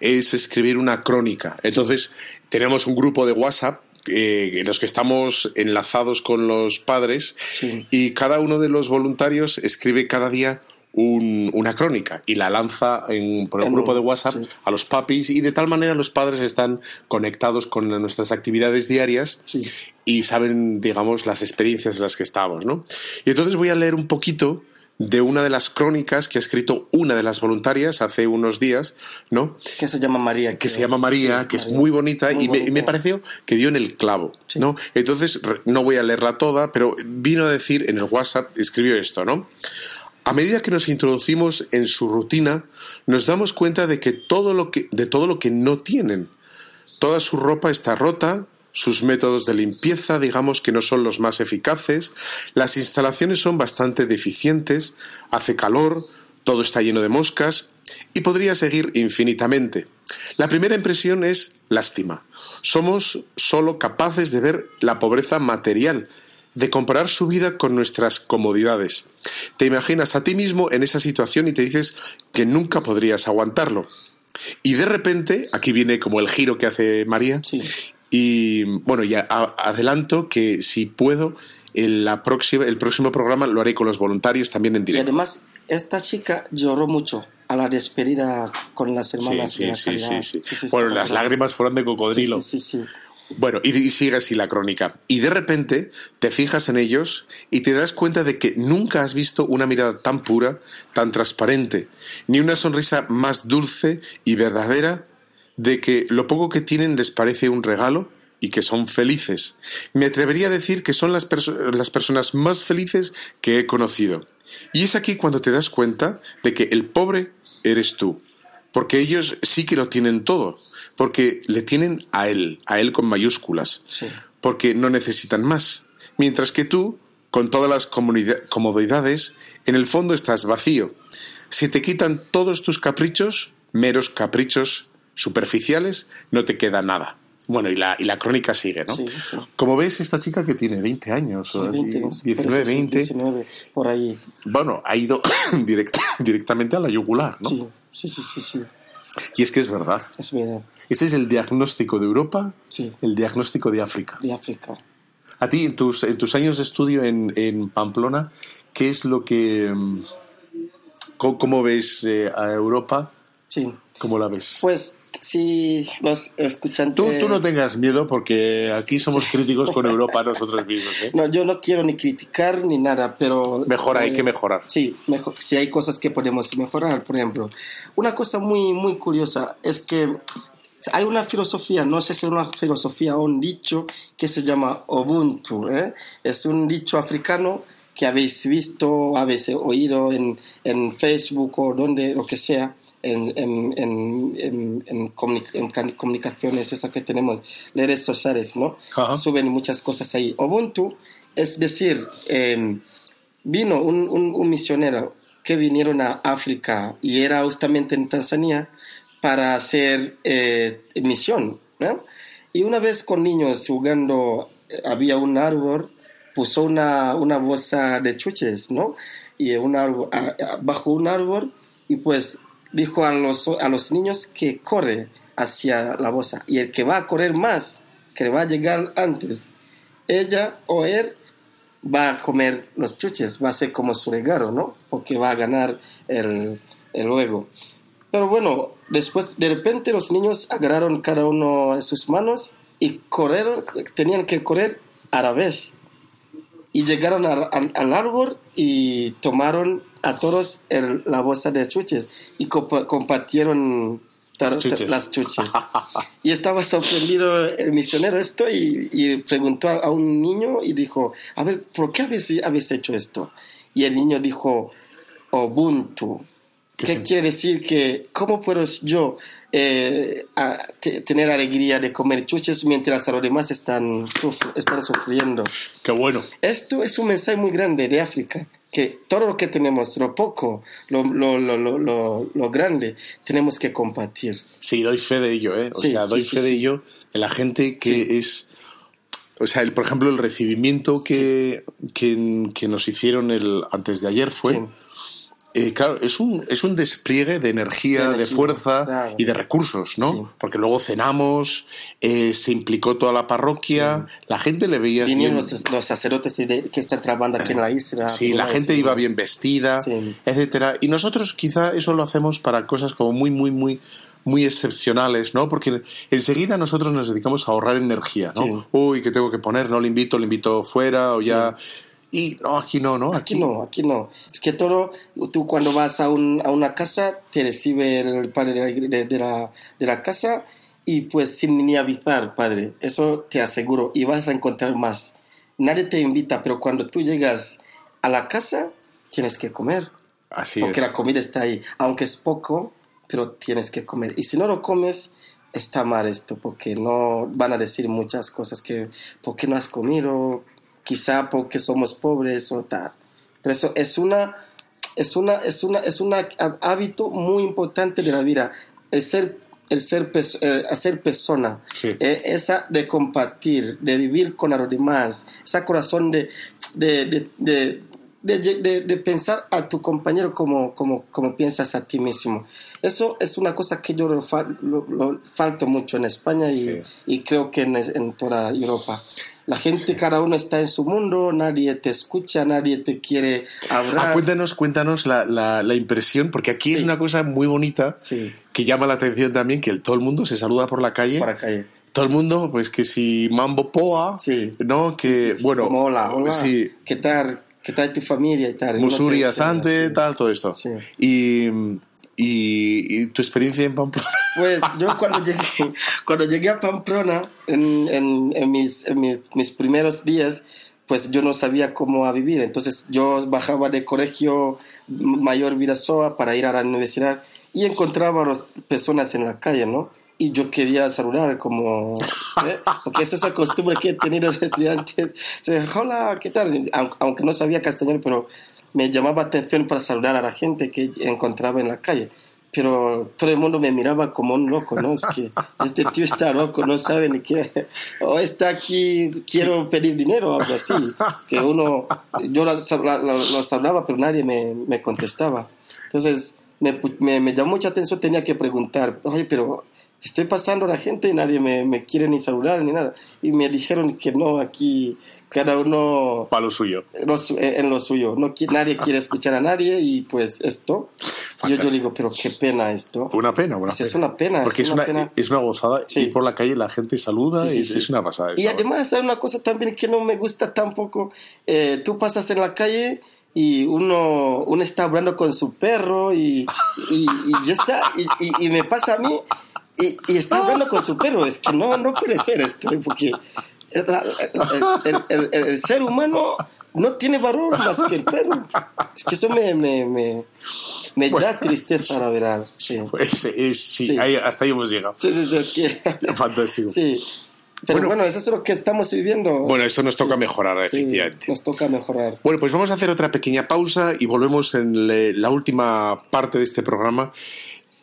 es escribir una crónica. Entonces, tenemos un grupo de WhatsApp eh, en los que estamos enlazados con los padres Sí. y cada uno de los voluntarios escribe cada día un- una crónica y la lanza en, por el En grupo de WhatsApp sí. a los papis y de tal manera los padres están conectados con nuestras actividades diarias Sí. y saben, digamos, las experiencias en las que estamos, ¿no? Y entonces voy a leer un poquito de una de las crónicas que ha escrito una de las voluntarias hace unos días, ¿no? Que se llama María. que se llama María, Sí, que es muy bonita Muy y, me, y me pareció que dio en el clavo, Sí. ¿no? Entonces, no voy a leerla toda, pero vino a decir en el WhatsApp, escribió esto, ¿no? A medida que nos introducimos en su rutina, nos damos cuenta de que todo lo que de todo lo que no tienen. Toda su ropa está rota, sus métodos de limpieza, digamos que no son los más eficaces, las instalaciones son bastante deficientes, hace calor, todo está lleno de moscas y podría seguir infinitamente. La primera impresión es lástima. Somos solo capaces de ver la pobreza material, de comparar su vida con nuestras comodidades. Te imaginas a ti mismo en esa situación y te dices que nunca podrías aguantarlo. Y de repente, aquí viene como el giro que hace María, Sí. y bueno, ya adelanto que si puedo, el, la próxima, el próximo programa lo haré con los voluntarios también en Y directo. además, esta chica lloró mucho a la despedida con las hermanas. sí, sí, sí, sí. Sí, Bueno, las lágrimas fueron de cocodrilo. Sí, sí, sí. Bueno, y, sigue así la crónica. Y de repente te fijas en ellos y te das cuenta de que nunca has visto una mirada tan pura, tan transparente, ni una sonrisa más dulce y verdadera de que lo poco que tienen les parece un regalo y que son felices. Me atrevería a decir que son las, las personas más felices que he conocido. Y es aquí cuando te das cuenta de que el pobre eres tú. Porque ellos sí que lo tienen todo. Porque le tienen a él, a él con mayúsculas. Sí. Porque no necesitan más. Mientras que tú, con todas las comodidades, en el fondo estás vacío. Si te quitan todos tus caprichos, meros caprichos superficiales, no te queda nada. Bueno, y la, y la crónica sigue, ¿no? Sí, sí. Como ves, esta chica que tiene 20 años, Sí, o 20, ¿no? 19, Pero sí, 20, 19, por ahí. bueno, ha ido direct- directamente a la yugular, ¿no? Sí, sí, sí, sí. Y es que es verdad. Es verdad. Ese es el diagnóstico de Europa, Sí. el diagnóstico de África. De África. A ti, en tus, en tus años de estudio en, en Pamplona, ¿qué es lo que... mm, ¿Cómo, cómo ves eh, a Europa? Sí. ¿Cómo la ves? Pues, si los escuchantes. tú, tú no tengas miedo porque aquí somos críticos con Europa nosotros mismos. ¿eh? No, yo no quiero ni criticar ni nada, pero... Mejora, hay eh, que mejorar. Sí, mejor, si hay cosas que podemos mejorar, por ejemplo. Una cosa muy, muy curiosa es que hay una filosofía, no sé si es una filosofía o un dicho que se llama Ubuntu. ¿eh? Es un dicho africano que habéis visto, habéis oído en, en Facebook o donde, lo que sea, en, en, en, en, comunicaciones, esas que tenemos, redes sociales, ¿no? Ajá. Suben muchas cosas ahí. Ubuntu es decir, em, vino un, un- un misionero que vinieron a África y era justamente en Tanzania para hacer eh, misión. ¿no? Y una vez con niños jugando, eh, había un árbol, puso una, una bolsa de chuches, ¿no? Y un árbol, a- a- bajo un árbol y pues dijo a los, a los niños que corre hacia la bolsa y el que va a correr más, que va a llegar antes, ella o él va a comer los chuches, va a ser como su regalo, ¿no? Porque va a ganar el, el juego. Pero bueno, después de repente los niños agarraron cada uno en sus manos y corrieron, tenían que correr a la vez. Y llegaron al árbol y tomaron a todos el- la bolsa de chuches y compa- compartieron Las chuches. las chuches. y estaba sorprendido el misionero esto y, y preguntó a, un niño y dijo, a ver, ¿por qué habéis, habéis hecho esto? Y el niño dijo, Ubuntu. ¿Qué ¿Qué quiere decir que, cómo puedo yo eh, a- te- tener alegría de comer chuches mientras los demás están, están sufriendo? Qué bueno. Esto es un mensaje muy grande de África, que todo lo que tenemos, lo poco, lo, lo, lo, lo, grande, tenemos que compartir. Sí, doy fe de ello, ¿eh? O Sí, sea, doy sí, sí, fe de sí. ello de la gente que es. O sea, el, por ejemplo, el recibimiento que, que, que nos hicieron el, antes de ayer fue. Eh, claro, es un, es un despliegue de energía, De fuerza claro. y de recursos, ¿no? Sí. Porque luego cenamos, eh, se implicó toda la parroquia, la gente le veía Vinieron los, los sacerdotes que están trabajando aquí en la isla. Sí, la gente iba bien vestida, Sí. etcétera. Y nosotros quizá eso lo hacemos para cosas como muy, muy, muy, muy excepcionales, ¿no? Porque enseguida nosotros nos dedicamos a ahorrar energía, ¿no? Uy, ¿qué tengo que poner? No le invito, le invito fuera o ya. Y no, aquí no, ¿no? Aquí no, aquí no. Es que todo, tú cuando vas a, un- a una casa, te recibe el padre de la, de- de la, de la casa y pues sin ni avisar, padre. Eso te aseguro. Y vas a encontrar más. Nadie te invita, pero cuando tú llegas a la casa, tienes que comer. Así porque es. la comida está ahí. Aunque es poco, pero tienes que comer. Y si no lo comes, está mal esto, porque no van a decir muchas cosas que, ¿por qué no has comido? Quizá porque somos pobres o tal. Pero eso es una, es una, es una, es un hábito muy importante de la vida. El ser, el ser, hacer persona. Sí. Eh, esa de compartir, de vivir con los demás, ese corazón de, de, de, de, pensar a tu compañero como, como, como piensas a ti mismo. Eso es una cosa que yo lo, fal- lo- lo falto mucho en España y, Sí. y creo que en, en toda Europa. La gente, cada uno está en su mundo, nadie te escucha, nadie te quiere Ah, hablar. cuéntanos, cuéntanos la, la- la impresión, porque aquí es una cosa muy bonita Sí, que llama la atención también, que el- todo el mundo se saluda por la calle. para calle. Todo el mundo, pues que si Mambo Poa, Sí. ¿no? Que, bueno, hola, hola. sí, ¿Qué tal? ¿Qué tal tu familia y tal? Uno Musuri te- Asante, sí. tal, todo esto. Sí. Y, y, y tu experiencia en Pamplona. Pues yo cuando llegué, cuando llegué a Pamplona, en, en- en mis, en mi- mis primeros días, pues yo no sabía cómo a vivir. Entonces yo bajaba de colegio mayor Vidasoa para ir a la universidad y encontraba a las personas en la calle, ¿no? Y yo quería saludar como... ¿eh? Porque es esa costumbre que he tenido desde antes. O sea, Hola, ¿qué tal? Aunque, no sabía castellano, pero me llamaba atención para saludar a la gente que encontraba en la calle pero todo el mundo me miraba como un loco, ¿no? Es que este tío está loco, no sabe ni qué. O está aquí, quiero pedir dinero algo así. Que uno, yo los, los hablaba, pero nadie me, me contestaba. Entonces, me, me, me llamó mucha atención, tenía que preguntar, oye, pero estoy pasando a la gente y nadie me, me quiere ni saludar ni nada. Y me dijeron que no, aquí cada uno Para lo suyo. en lo suyo. No, nadie quiere escuchar a nadie y pues esto. Yo, yo digo, pero qué pena esto. Una pena, una Es- pena. es una pena, Porque es es una una, pena. es una gozada. Sí. Ir por la calle la gente saluda Sí, sí, y es, una pasada. Y además hay una cosa también que no me gusta tampoco. Eh, tú pasas en la calle y uno, uno está hablando con su perro y, y, y ya está. Y, y- me pasa a mí y, y está hablando con su perro. Es que no, no puede ser esto, ¿eh? porque el, el- el- el- ser humano no tiene valor más que el perro. Es que eso me, me, me, me da tristeza, la verdad. Sí, Pues, es- sí, Sí. ahí- hasta ahí hemos llegado. sí, sí, sí, Fantástico. sí. Pero Bueno. bueno, eso es lo que estamos viviendo. Bueno, esto nos toca mejorar, Sí, efectivamente. nos toca mejorar. Bueno, pues vamos a hacer otra pequeña pausa y volvemos en la última parte de este programa,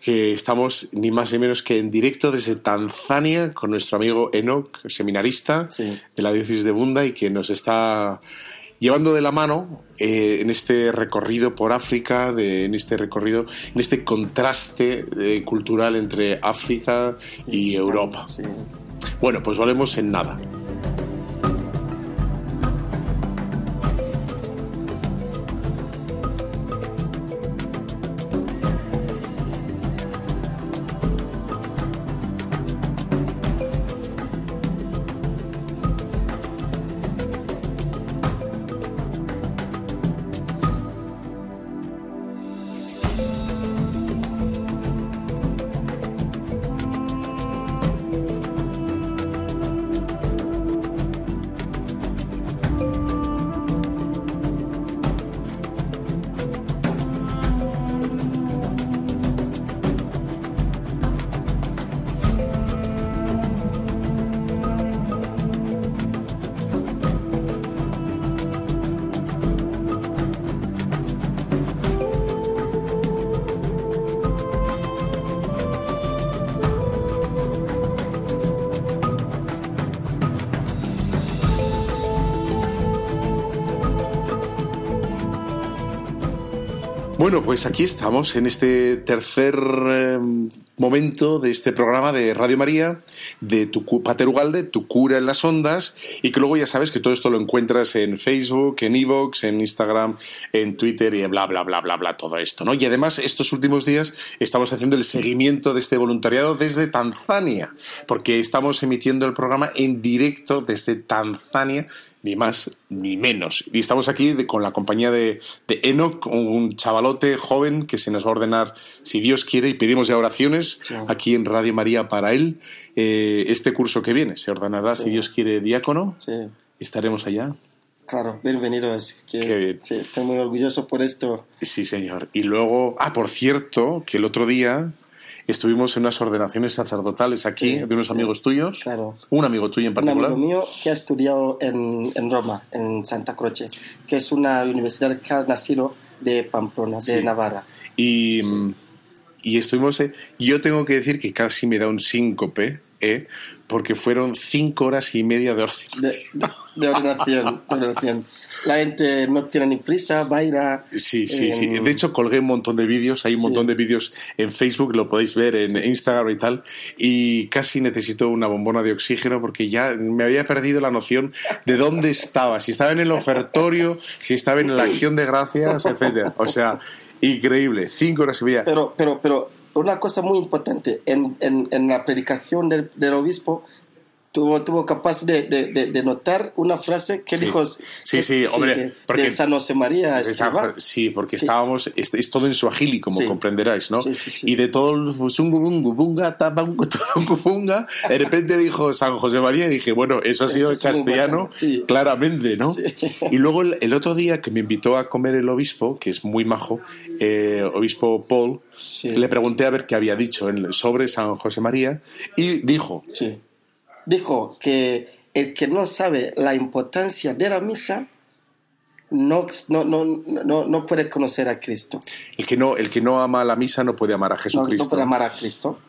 que estamos ni más ni menos que en directo desde Tanzania con nuestro amigo Enoch, seminarista Sí. de la diócesis de Bunda y que nos está llevando de la mano eh, en este recorrido por África, de- en este recorrido, en este contraste eh, cultural entre África y Sí, Europa. sí. Bueno, pues volvemos en nada. Pues aquí estamos en este tercer eh, momento de este programa de Radio María, de tu Pater Ugalde, tu cura en las ondas, y que luego ya sabes que todo esto lo encuentras en Facebook, en Evox, en Instagram, en Twitter y bla, bla, bla, bla, bla, todo esto, ¿no? Y además, estos últimos días estamos haciendo el seguimiento de este voluntariado desde Tanzania, porque estamos emitiendo el programa en directo desde Tanzania, ni más ni menos. Y estamos aquí de- con la compañía de, de Enoch, un chavalote joven que se nos va a ordenar, si Dios quiere, y pedimos ya oraciones aquí en Radio María para él. eh, este curso que viene se ordenará, si Dios quiere, diácono. Sí, Estaremos allá. claro, bienvenido. Es que Qué bien. sí, estoy muy orgulloso por esto. Sí, señor. Y luego, ah, por cierto, que el otro día estuvimos en unas ordenaciones sacerdotales aquí Sí, de unos sí. amigos tuyos. Claro. Un amigo tuyo en Un particular. amigo mío que ha estudiado en, en Roma, en Santa Croce, que es una universidad que ha nacido de Pamplona, de. Navarra. Y, y estuvimos. eh, yo tengo que decir que casi me da un síncope, ¿eh? porque fueron cinco horas y media de orden. De, de- de ordenación, de ordenación. La gente no tiene ni prisa, baila. Sí, sí, sí. em, De hecho, colgué un montón de vídeos. Hay un Sí. montón de vídeos en Facebook, lo podéis ver en Instagram y tal. Y casi necesito una bombona de oxígeno porque ya me había perdido la noción de dónde estaba. Si estaba en el ofertorio, si estaba en la acción de gracias, etcétera. O sea, increíble. Cinco horas y media. Pero, pero, pero una cosa muy importante, en, en, en la predicación del, del obispo, tuvo, tuvo capaz de, de, de- de notar una frase que Sí. dijo... Sí, que- sí, hombre, de- porque- San José María Sí, porque estábamos, es, es todo en suajili, como Sí. comprenderáis, ¿no? Sí, sí, sí. Y de todo el de repente dijo San José María y dije, bueno, eso ha Eso sido en es castellano, claramente, ¿no? Y luego el, el otro día que me invitó a comer el obispo, que es muy majo, eh, obispo Paul, le pregunté a ver qué había dicho sobre San José María y dijo, Sí. Dijo que el que no sabe la importancia de la misa no, no, no, no, no puede conocer a Cristo. el que, no, el que no ama la misa no puede amar a Jesucristo. no puede amar a Cristo.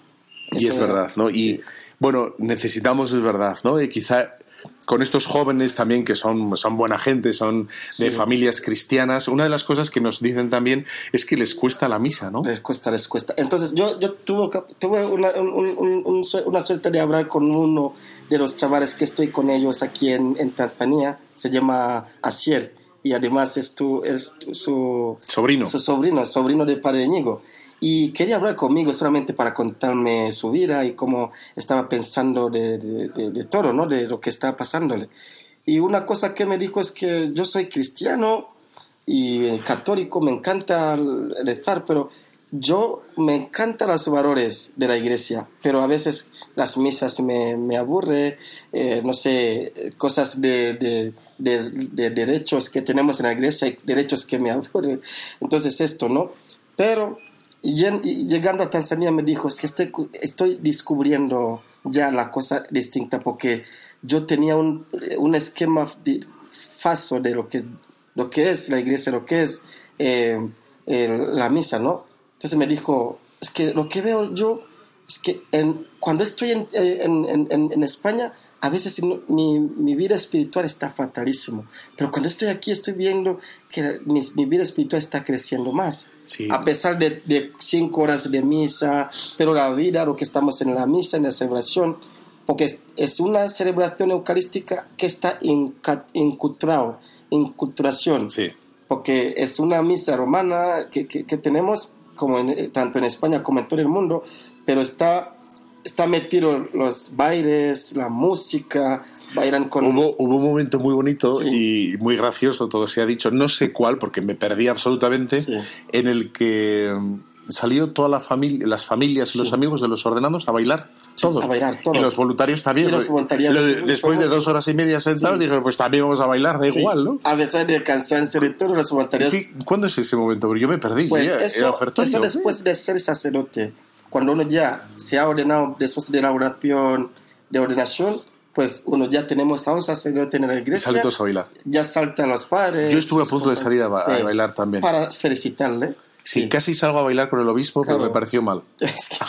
Y Eso es verdad, ¿no? Y sí. bueno, necesitamos, es verdad, ¿no? Y quizá con estos jóvenes también que son, son buena gente, son de Sí. familias cristianas, una de las cosas que nos dicen también es que les cuesta la misa, ¿no? Les cuesta, les cuesta. Entonces, yo, yo tuve, tuve una, un- un- un una suerte de hablar con uno de los chavales que estoy con ellos aquí en, en Tanzania. Se llama Asiel. Y además es, tu, es tu- su, Sobrino. su sobrino, sobrino de Padre Íñigo. Y quería hablar conmigo solamente para contarme su vida y cómo estaba pensando de, de, de- de todo, ¿no? De lo que estaba pasándole. Y una cosa que me dijo es que yo soy cristiano y eh, católico, me encanta rezar, pero yo me encantan los valores de la iglesia, pero a veces las misas me, me aburre, eh, no sé, cosas de, de, de- de derechos que tenemos en la iglesia, derechos que me aburren. Entonces esto, ¿no? Pero y llegando a Tanzania me dijo, es que estoy, estoy descubriendo ya la cosa distinta porque yo tenía un, un esquema de, falso de lo que, lo que es la iglesia, lo que es eh, eh, la misa, ¿no? Entonces me dijo, es que lo que veo yo es que en, cuando estoy en, en- en- en España, a veces mi, mi vida espiritual está fatalísimo, pero cuando estoy aquí estoy viendo que mi, mi vida espiritual está creciendo más. Sí. A pesar de, de cinco horas de misa, pero la vida, lo que estamos en la misa, en la celebración, porque es, es una celebración eucarística que está inculturado, inculturación Sí. porque es una misa romana que, que- que tenemos como en- tanto en España como en todo el mundo, pero está, está metido los bailes, la música, bailan con... Hubo, hubo un momento muy bonito Sí. y muy gracioso, todo se ha dicho, no sé cuál, porque me perdí absolutamente, Sí. en el que mm, salió toda la familia, las familias y los Sí. amigos de los ordenados a bailar. Todos. a bailar, todos. Y los voluntarios también. Y los voluntarios, después de dos horas y media sentados, dijeron, pues también vamos a bailar, da igual, ¿no? A pesar del cansancio de todos los voluntarios. ¿Qué- ¿Cuándo es ese momento? Porque yo me perdí. Pues ya, eso, eso después de ser sacerdote, cuando uno ya se ha ordenado después de la oración de ordenación, pues uno ya tenemos a un sacerdote en la iglesia. salen todos a bailar. ya saltan los padres. Yo estuve a punto de salir a ba- a bailar también. Para felicitarle. Sí, casi salgo a bailar con el obispo, pero me pareció mal. Es que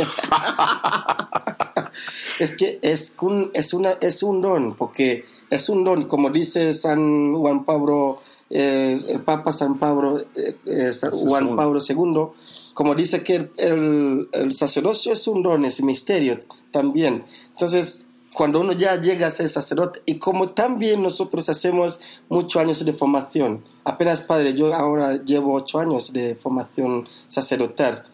es, que es, un, es, una, es un don, porque es un don, como dice San Juan Pablo eh, el Papa San Pablo, eh, eh, San Juan. Pablo II, como dice que el, sacerdocio es un don, es un misterio también. Entonces, cuando uno ya llega a ser sacerdote, y como también nosotros hacemos muchos años de formación, apenas padre, yo ahora llevo ocho años de formación sacerdotal.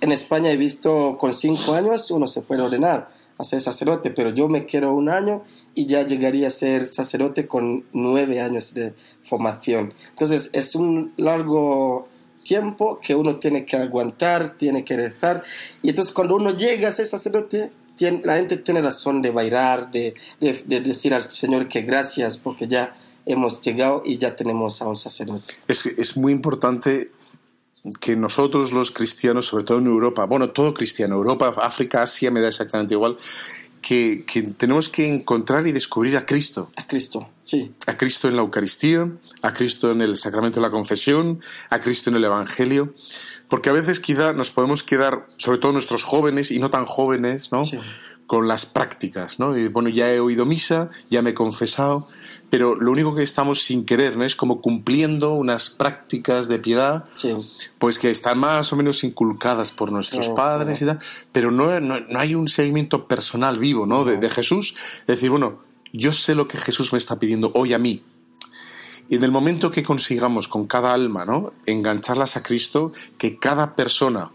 En España he visto con cinco años uno se puede ordenar a ser sacerdote, pero yo me quiero un año y ya llegaría a ser sacerdote con nueve años de formación. Entonces es un largo tiempo que uno tiene que aguantar, tiene que rezar. Y entonces cuando uno llega a ser sacerdote, tiene- la gente tiene razón de bailar, de, de- de decir al Señor que gracias porque ya hemos llegado y ya tenemos a un sacerdote. Es, es muy importante que nosotros los cristianos, sobre todo en Europa, bueno, todo cristiano, Europa, África, Asia, me da exactamente igual, que, que tenemos que encontrar y descubrir a Cristo. A Cristo, sí. A Cristo en la Eucaristía, a Cristo en el sacramento de la confesión, a Cristo en el Evangelio. Porque a veces quizá nos podemos quedar, sobre todo nuestros jóvenes y no tan jóvenes, ¿no? Sí. Con las prácticas, ¿no? Y, bueno, ya he oído misa, ya me he confesado, pero lo único que estamos sin querer, ¿no? Es como cumpliendo unas prácticas de piedad Sí. pues que están más o menos inculcadas por nuestros Claro, padres y tal, pero no, no, no hay un seguimiento personal vivo, ¿no? De, de Jesús. Es decir, bueno, yo sé lo que Jesús me está pidiendo hoy a mí. Y en el momento que consigamos con cada alma, ¿no? Engancharlas a Cristo, que cada persona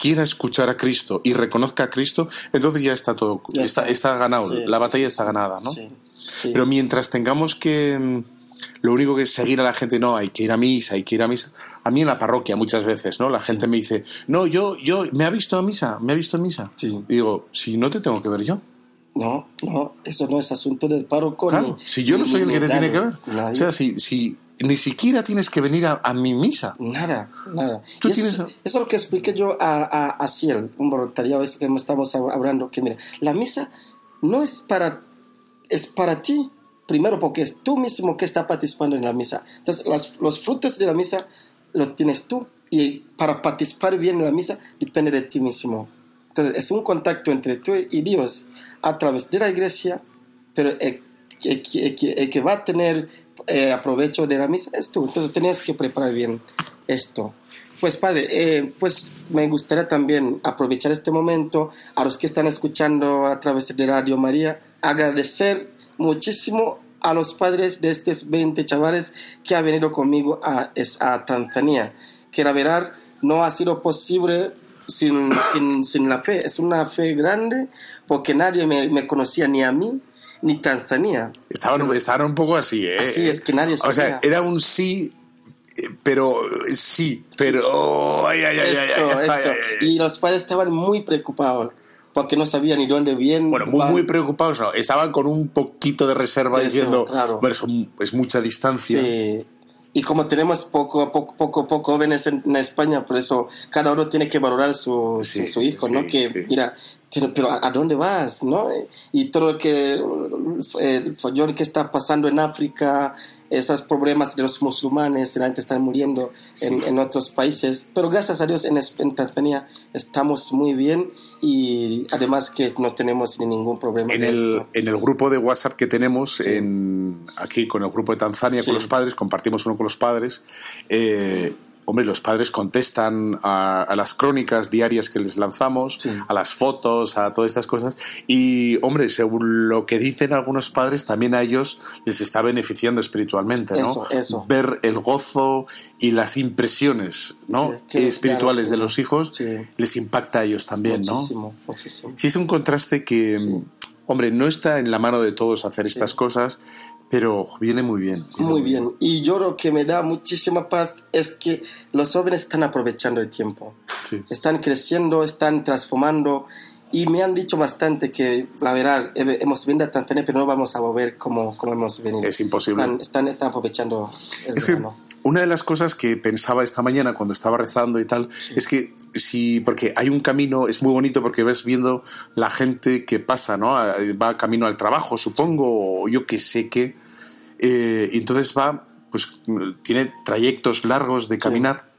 quiera escuchar a Cristo y reconozca a Cristo, entonces ya está todo, Ya está, está. ganado, Sí, la sí, batalla sí, está ganada, ¿no? Sí. sí. Pero mientras tengamos que. mm, Lo único que es seguir a la gente, no, hay que ir a misa, hay que ir a misa. A mí en la parroquia muchas veces, ¿no? La gente me dice, no, yo, yo, ¿me ha visto a misa? ¿Me ha visto en misa? Sí. Y digo, si no te tengo que ver yo. No, no, eso no es asunto del párroco. Claro, ni- si yo no soy el que te tiene que ver. O sea, si, si ni siquiera tienes que venir a, a mi misa. Nada, nada. Tú eso, tienes- eso es lo que expliqué yo a, a, a Ciel, un voluntariado ese que estamos hablando, que mira, la misa no es para, es para ti, primero porque es tú mismo que está participando en la misa. Entonces, las- los frutos de la misa los tienes tú y para participar bien en la misa depende de ti mismo. Entonces, es un contacto entre tú y Dios a través de la iglesia, pero el, el el que va a tener eh, aprovecho de la misa es tú. Entonces, tenías que preparar bien esto. Pues padre, eh, pues me gustaría también aprovechar este momento a los que están escuchando a través de Radio María, agradecer muchísimo a los padres de estos 20 chavales que han venido conmigo a, Tanzania, que la verdad no ha sido posible sin, sin, sin la fe, es una fe grande porque nadie me conocía ni a mí ni Tanzania. Estaban, estaban un poco así, ¿eh? Así es que nadie O sea, sabía. era un sí, eh, pero sí, pero. Ay, ay, ay, ay, esto, esto. Y los padres estaban muy preocupados porque no sabían ni dónde bien. Bueno, muy, muy preocupados, ¿no? Estaban con un poquito de reserva eso, diciendo, claro. bueno, son- es mucha distancia. Sí. Y como tenemos poco, poco, poco, poco jóvenes en, en España, por eso cada uno tiene que valorar su, su- Sí, su hijo, ¿no? sí, Que, sí. mira, pero, pero ¿a, dónde vas, no? Y todo lo que, el follón que está pasando en África, esos problemas de los musulmanes, la gente está muriendo en, en otros países. Pero gracias a Dios en, en Tanzania estamos muy bien y además que no tenemos ni ningún problema. En de el, esto. en el grupo de WhatsApp que tenemos en, aquí con el grupo de Tanzania, Sí. con los padres, compartimos uno con los padres. eh, hombre, los padres contestan a, a las crónicas diarias que les lanzamos, Sí. a las fotos, a todas estas cosas. Y, hombre, según lo que dicen algunos padres, también a ellos les está beneficiando espiritualmente, ¿no? Eso, eso. Ver el gozo y las impresiones, ¿no? Espirituales claro, de los hijos les impacta a ellos también, ¿no? Muchísimo, muchísimo. Sí, es un contraste que, hombre, no está en la mano de todos hacer estas cosas, pero viene muy bien. viene Muy bien. Y yo lo que me da muchísima paz es que los jóvenes están aprovechando el tiempo. Sí. Están creciendo, están transformando. Y me han dicho bastante que, la verdad, he- hemos venido a Tanzania, pero no vamos a volver como, como hemos venido. Es imposible. Están, están, están aprovechando el Es que. Una de las cosas que pensaba esta mañana cuando estaba rezando y tal, es que si, porque hay un camino, es muy bonito porque ves viendo la gente que pasa, ¿no? Va camino al trabajo, supongo, o yo que sé qué. Eh, y entonces va, pues tiene trayectos largos de caminar.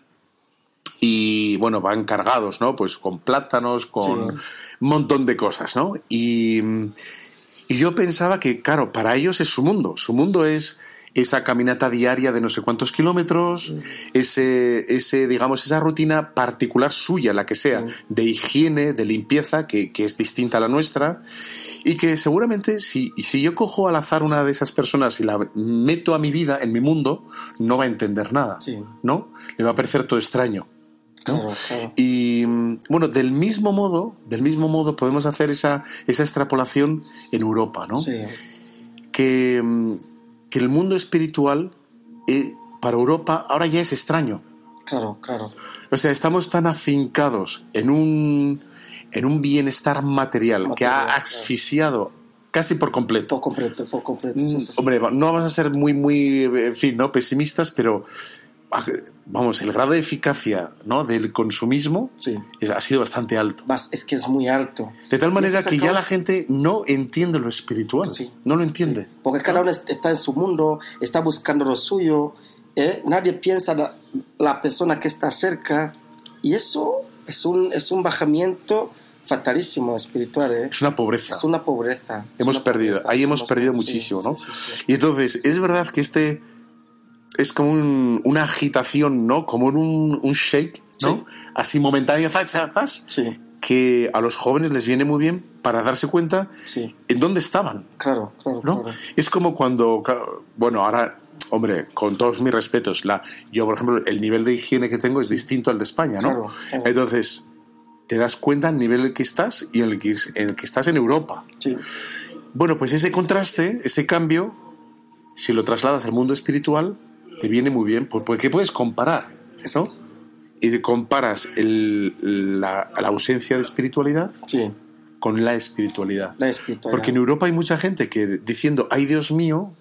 Y bueno, van cargados, ¿no? Pues con plátanos, con Sí. un montón de cosas, ¿no? Y, y yo pensaba que, claro, para ellos es su mundo. Su mundo es esa caminata diaria de no sé cuántos kilómetros, ese, ese, digamos, esa rutina particular suya, la que sea, de higiene, de limpieza, que, que es distinta a la nuestra, y que seguramente si, si yo cojo al azar una de esas personas y la meto a mi vida, en mi mundo, no va a entender nada, Sí. ¿no? Le va a parecer todo extraño. ¿no? Claro, claro. Y mm, bueno, del mismo modo, del mismo modo podemos hacer esa, esa extrapolación en Europa, ¿no? Sí, Que, mm, que el mundo espiritual eh, para Europa ahora ya es extraño. claro, claro. O sea, estamos tan afincados en un, en un bienestar material, que Material, ha claro. asfixiado casi por completo. Por completo, por completo. Mm. Hombre, no vamos a ser muy, muy, en fin, ¿no? pesimistas, pero vamos, el grado de eficacia ¿no? del consumismo Sí. ha sido bastante alto. Es que es muy alto. De tal manera que ya la gente no entiende lo espiritual. Sí. No lo entiende. Porque cada uno est- está en su mundo, está buscando lo suyo. ¿eh? Nadie piensa la, la persona que está cerca. Y eso es un, es un bajamiento fatalísimo espiritual. ¿eh? Es una pobreza. Es una pobreza. hemos una perdido. pobreza. Ahí hemos Hemos- perdido sí, muchísimo, sí, ¿no? sí, sí. Y entonces, es verdad que este es como un- una agitación, ¿no? Como un, un shake, ¿no? Sí. Así momentáneo, Sí, que a los jóvenes les viene muy bien para darse cuenta sí, en dónde estaban, claro, claro. ¿no? claro. Es como cuando, claro, bueno, ahora, hombre, con todos mis respetos, la, yo, por ejemplo, el nivel de higiene que tengo es distinto al de España, ¿no? Claro, claro. Entonces, te das cuenta al nivel en el que estás y en el que, en el que estás en Europa. Sí, Bueno, pues ese contraste, ese cambio, si lo trasladas al mundo espiritual, te viene muy bien, porque puedes comparar, ¿no? Y comparas el- la, la ausencia de espiritualidad sí, con la espiritualidad. la espiritualidad. Porque en Europa hay mucha gente que diciendo, ay Dios mío,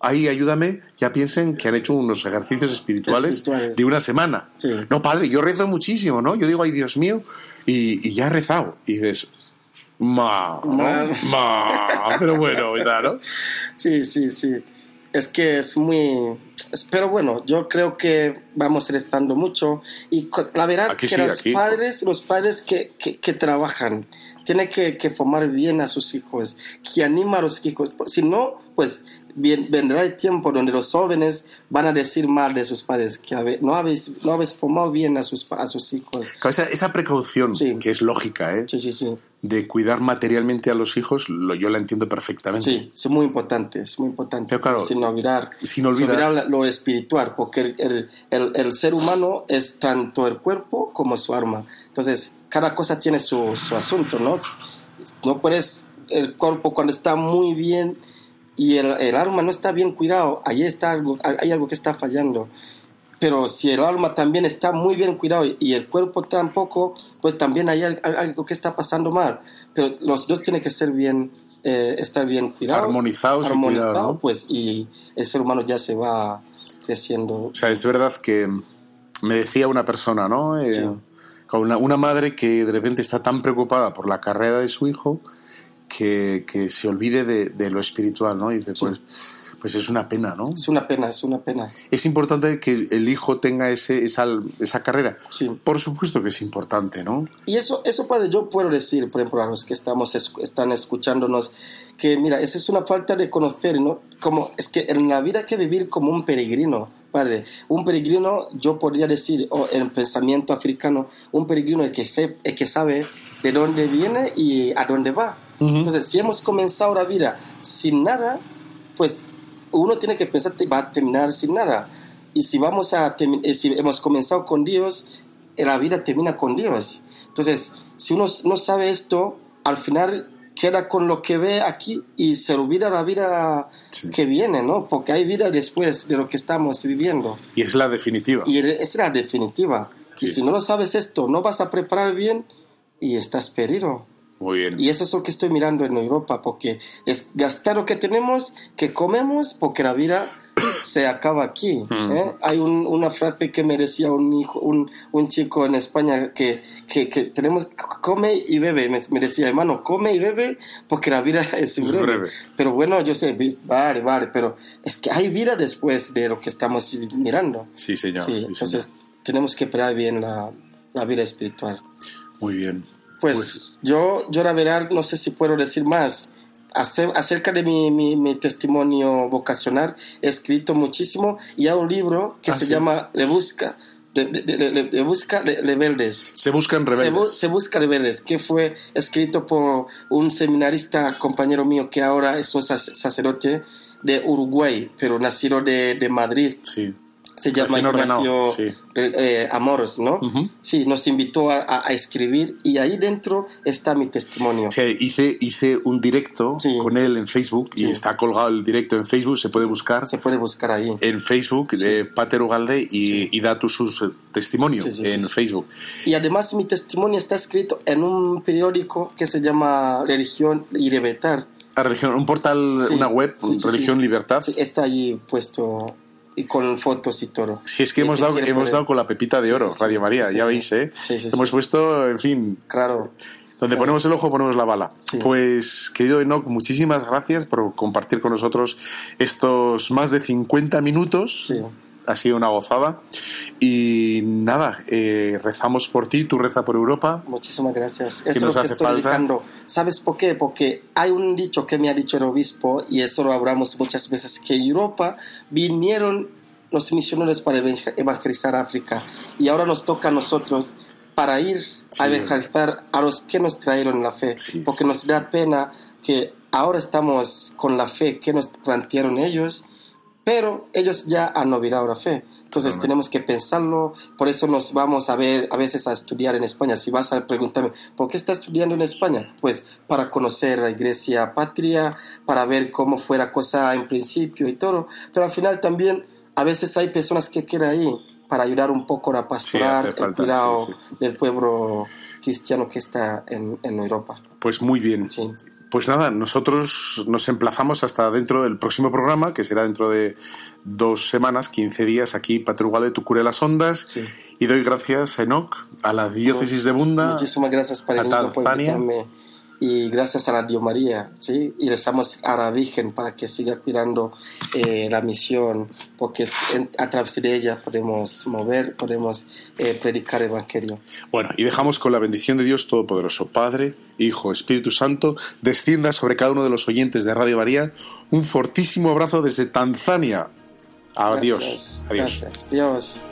ay ayúdame, ya piensen que han hecho unos ejercicios espirituales, Espirituales. de una semana. Sí. No, padre, yo rezo muchísimo, ¿no? Yo digo, ay Dios mío, y, y ya he rezado. Y dices, ma. Ma. ma, pero bueno, ¿no? Sí, sí, sí. Es que es muy... Pero bueno, yo creo que vamos rezando mucho y la verdad Aquí que sí, los aquí. padres, los padres que, que, que trabajan, tienen que, que formar bien a sus hijos, que anima a los hijos. Si no, pues bien, vendrá el tiempo donde los jóvenes van a decir mal de sus padres, que habe- no habéis, no habéis formado bien a sus, pa- a sus hijos. Esa, esa precaución, Sí. que es lógica, ¿eh? Sí, sí, sí. De cuidar materialmente a los hijos, lo- yo la entiendo perfectamente. Sí, es muy importante, es muy importante. Pero claro, sin olvidar, sin olvidar- lo espiritual, porque el, el- el- el ser humano es tanto el cuerpo como su alma. Entonces, cada cosa tiene su, su asunto, ¿no? No puedes, el cuerpo cuando está muy bien y el, el alma no está bien cuidado, ahí está algo, hay algo que está fallando. Pero si el alma también está muy bien cuidado y el cuerpo tampoco, pues también hay al- algo que está pasando mal. Pero los dos tienen que ser bien, eh, estar bien cuidados. Armonizados y armonizados, cuidados, ¿no? pues, y el ser humano ya se va creciendo. O sea, es verdad que me decía una persona, ¿no? Eh, Sí. una, una madre que de repente está tan preocupada por la carrera de su hijo que, que se olvide de, de lo espiritual, ¿no? Y dice, pues, pues es una pena, ¿no? Es una pena, es una pena. Es importante que el hijo tenga ese, esa, esa carrera. Sí. Por supuesto que es importante, ¿no? Y eso, eso padre, yo puedo decir, por ejemplo, a los que estamos, es- están escuchándonos, que mira, esa es una falta de conocer, ¿no? Como, es que en la vida hay que vivir como un peregrino, padre. Un peregrino, yo podría decir, o en pensamiento africano, un peregrino el que, se, el que sabe de dónde viene y a dónde va. Entonces, si hemos comenzado la vida sin nada, pues uno tiene que pensar que va a terminar sin nada. Y si vamos a eh, si hemos comenzado con Dios, eh, la vida termina con Dios. Entonces, si uno no sabe esto, al final queda con lo que ve aquí y se olvida la vida Sí. que viene, ¿no? Porque hay vida después de lo que estamos viviendo. Y es la definitiva. Y es la definitiva. Sí. Y si no lo sabes esto, no vas a preparar bien y estás perdido. Muy bien. Y eso es lo que estoy mirando en Europa, porque es gastar lo que tenemos, que comemos, porque la vida se acaba aquí. ¿eh? Hay un- una frase que me decía un, hijo, un, un chico en España que, que, que tenemos, come y bebe. Me, me decía, hermano, come y bebe, porque la vida es Es breve. breve. Pero bueno, yo sé, vale, vale, pero es que hay vida después de lo que estamos mirando. Sí, señor. Sí, sí, entonces señor. tenemos que preparar bien la, la vida espiritual. Muy bien. Pues, yo, yo la verdad no sé si puedo decir más. ace- acerca de mi, mi, mi testimonio vocacional, he escrito muchísimo y hay un libro que Ah, se sí. llama Le Busca, Le, Le- Le- Le- Busca Le- Rebeldes. Se buscan Se, bu- rebeldes. se busca rebeldes, que fue escrito por un seminarista compañero mío que ahora es un sac- sacerdote de Uruguay, pero nacido de, de Madrid. Sí. Se llama Ignacio sí. eh, eh, Amoros, ¿no? Sí, nos invitó a, a- escribir y ahí dentro está mi testimonio. Sea, hice, hice un directo Sí. con él en Facebook y Sí. está colgado el directo en Facebook, se puede buscar Se puede buscar ahí. en Facebook de Pater Ugalde y, y da tu su testimonio Sí, sí, sí, en sí. Facebook. Y además mi testimonio está escrito en un periódico que se llama Religión y Libertad. A religión, un portal, Sí. una web, Sí, sí, Religión sí. Libertad. Sí, está allí puesto y con fotos y todo. Si es que hemos dado, hemos poner- dado con la pepita de oro, sí, sí. Radio María, ya veis, ¿eh? Sí, sí, hemos puesto, en fin, Claro. donde ponemos el ojo ponemos la bala. Sí. Pues, querido Enoch, muchísimas gracias por compartir con nosotros estos más de 50 minutos. Sí. Ha sido una gozada. Y nada, eh, rezamos por ti, tú reza por Europa. Muchísimas gracias. ¿Qué Eso es lo que estoy falta? dedicando. ¿Sabes por qué? Porque hay un dicho que me ha dicho el obispo, y eso lo hablamos muchas veces, que en Europa vinieron los misioneros para evangel- evangelizar África, y ahora nos toca a nosotros para ir a evangelizar a los que nos trajeron la fe, Sí, porque sí, nos da pena que ahora estamos con la fe que nos plantearon ellos, pero ellos ya han olvidado la fe. Entonces Totalmente. tenemos que pensarlo, por eso nos vamos a ver a veces a estudiar en España. Si vas a preguntarme, ¿por qué estás estudiando en España? Pues para conocer la iglesia patria, para ver cómo fue la cosa en principio y todo. Pero al final también a veces hay personas que quedan ahí para ayudar un poco a pastorar hace falta, el cuidado sí, del pueblo cristiano que está en, en Europa. Pues muy bien. Pues nada, nosotros nos emplazamos hasta dentro del próximo programa, que será dentro de dos semanas, 15 días, aquí, Pater Ugalde, tu cure las ondas. Sí. Y doy gracias a Enoch, a la diócesis de Bunda, Muchísimas gracias para a Tanzania. Y gracias a la Dios María, ¿sí? Y rezamos a la Virgen para que siga cuidando eh, la misión, porque a través de ella podemos mover, podemos eh, predicar el Evangelio. Bueno, y dejamos con la bendición de Dios Todopoderoso, Padre, Hijo, Espíritu Santo, descienda sobre cada uno de los oyentes de Radio María un fortísimo abrazo desde Tanzania. Adiós. Gracias, Adiós. Gracias. Dios.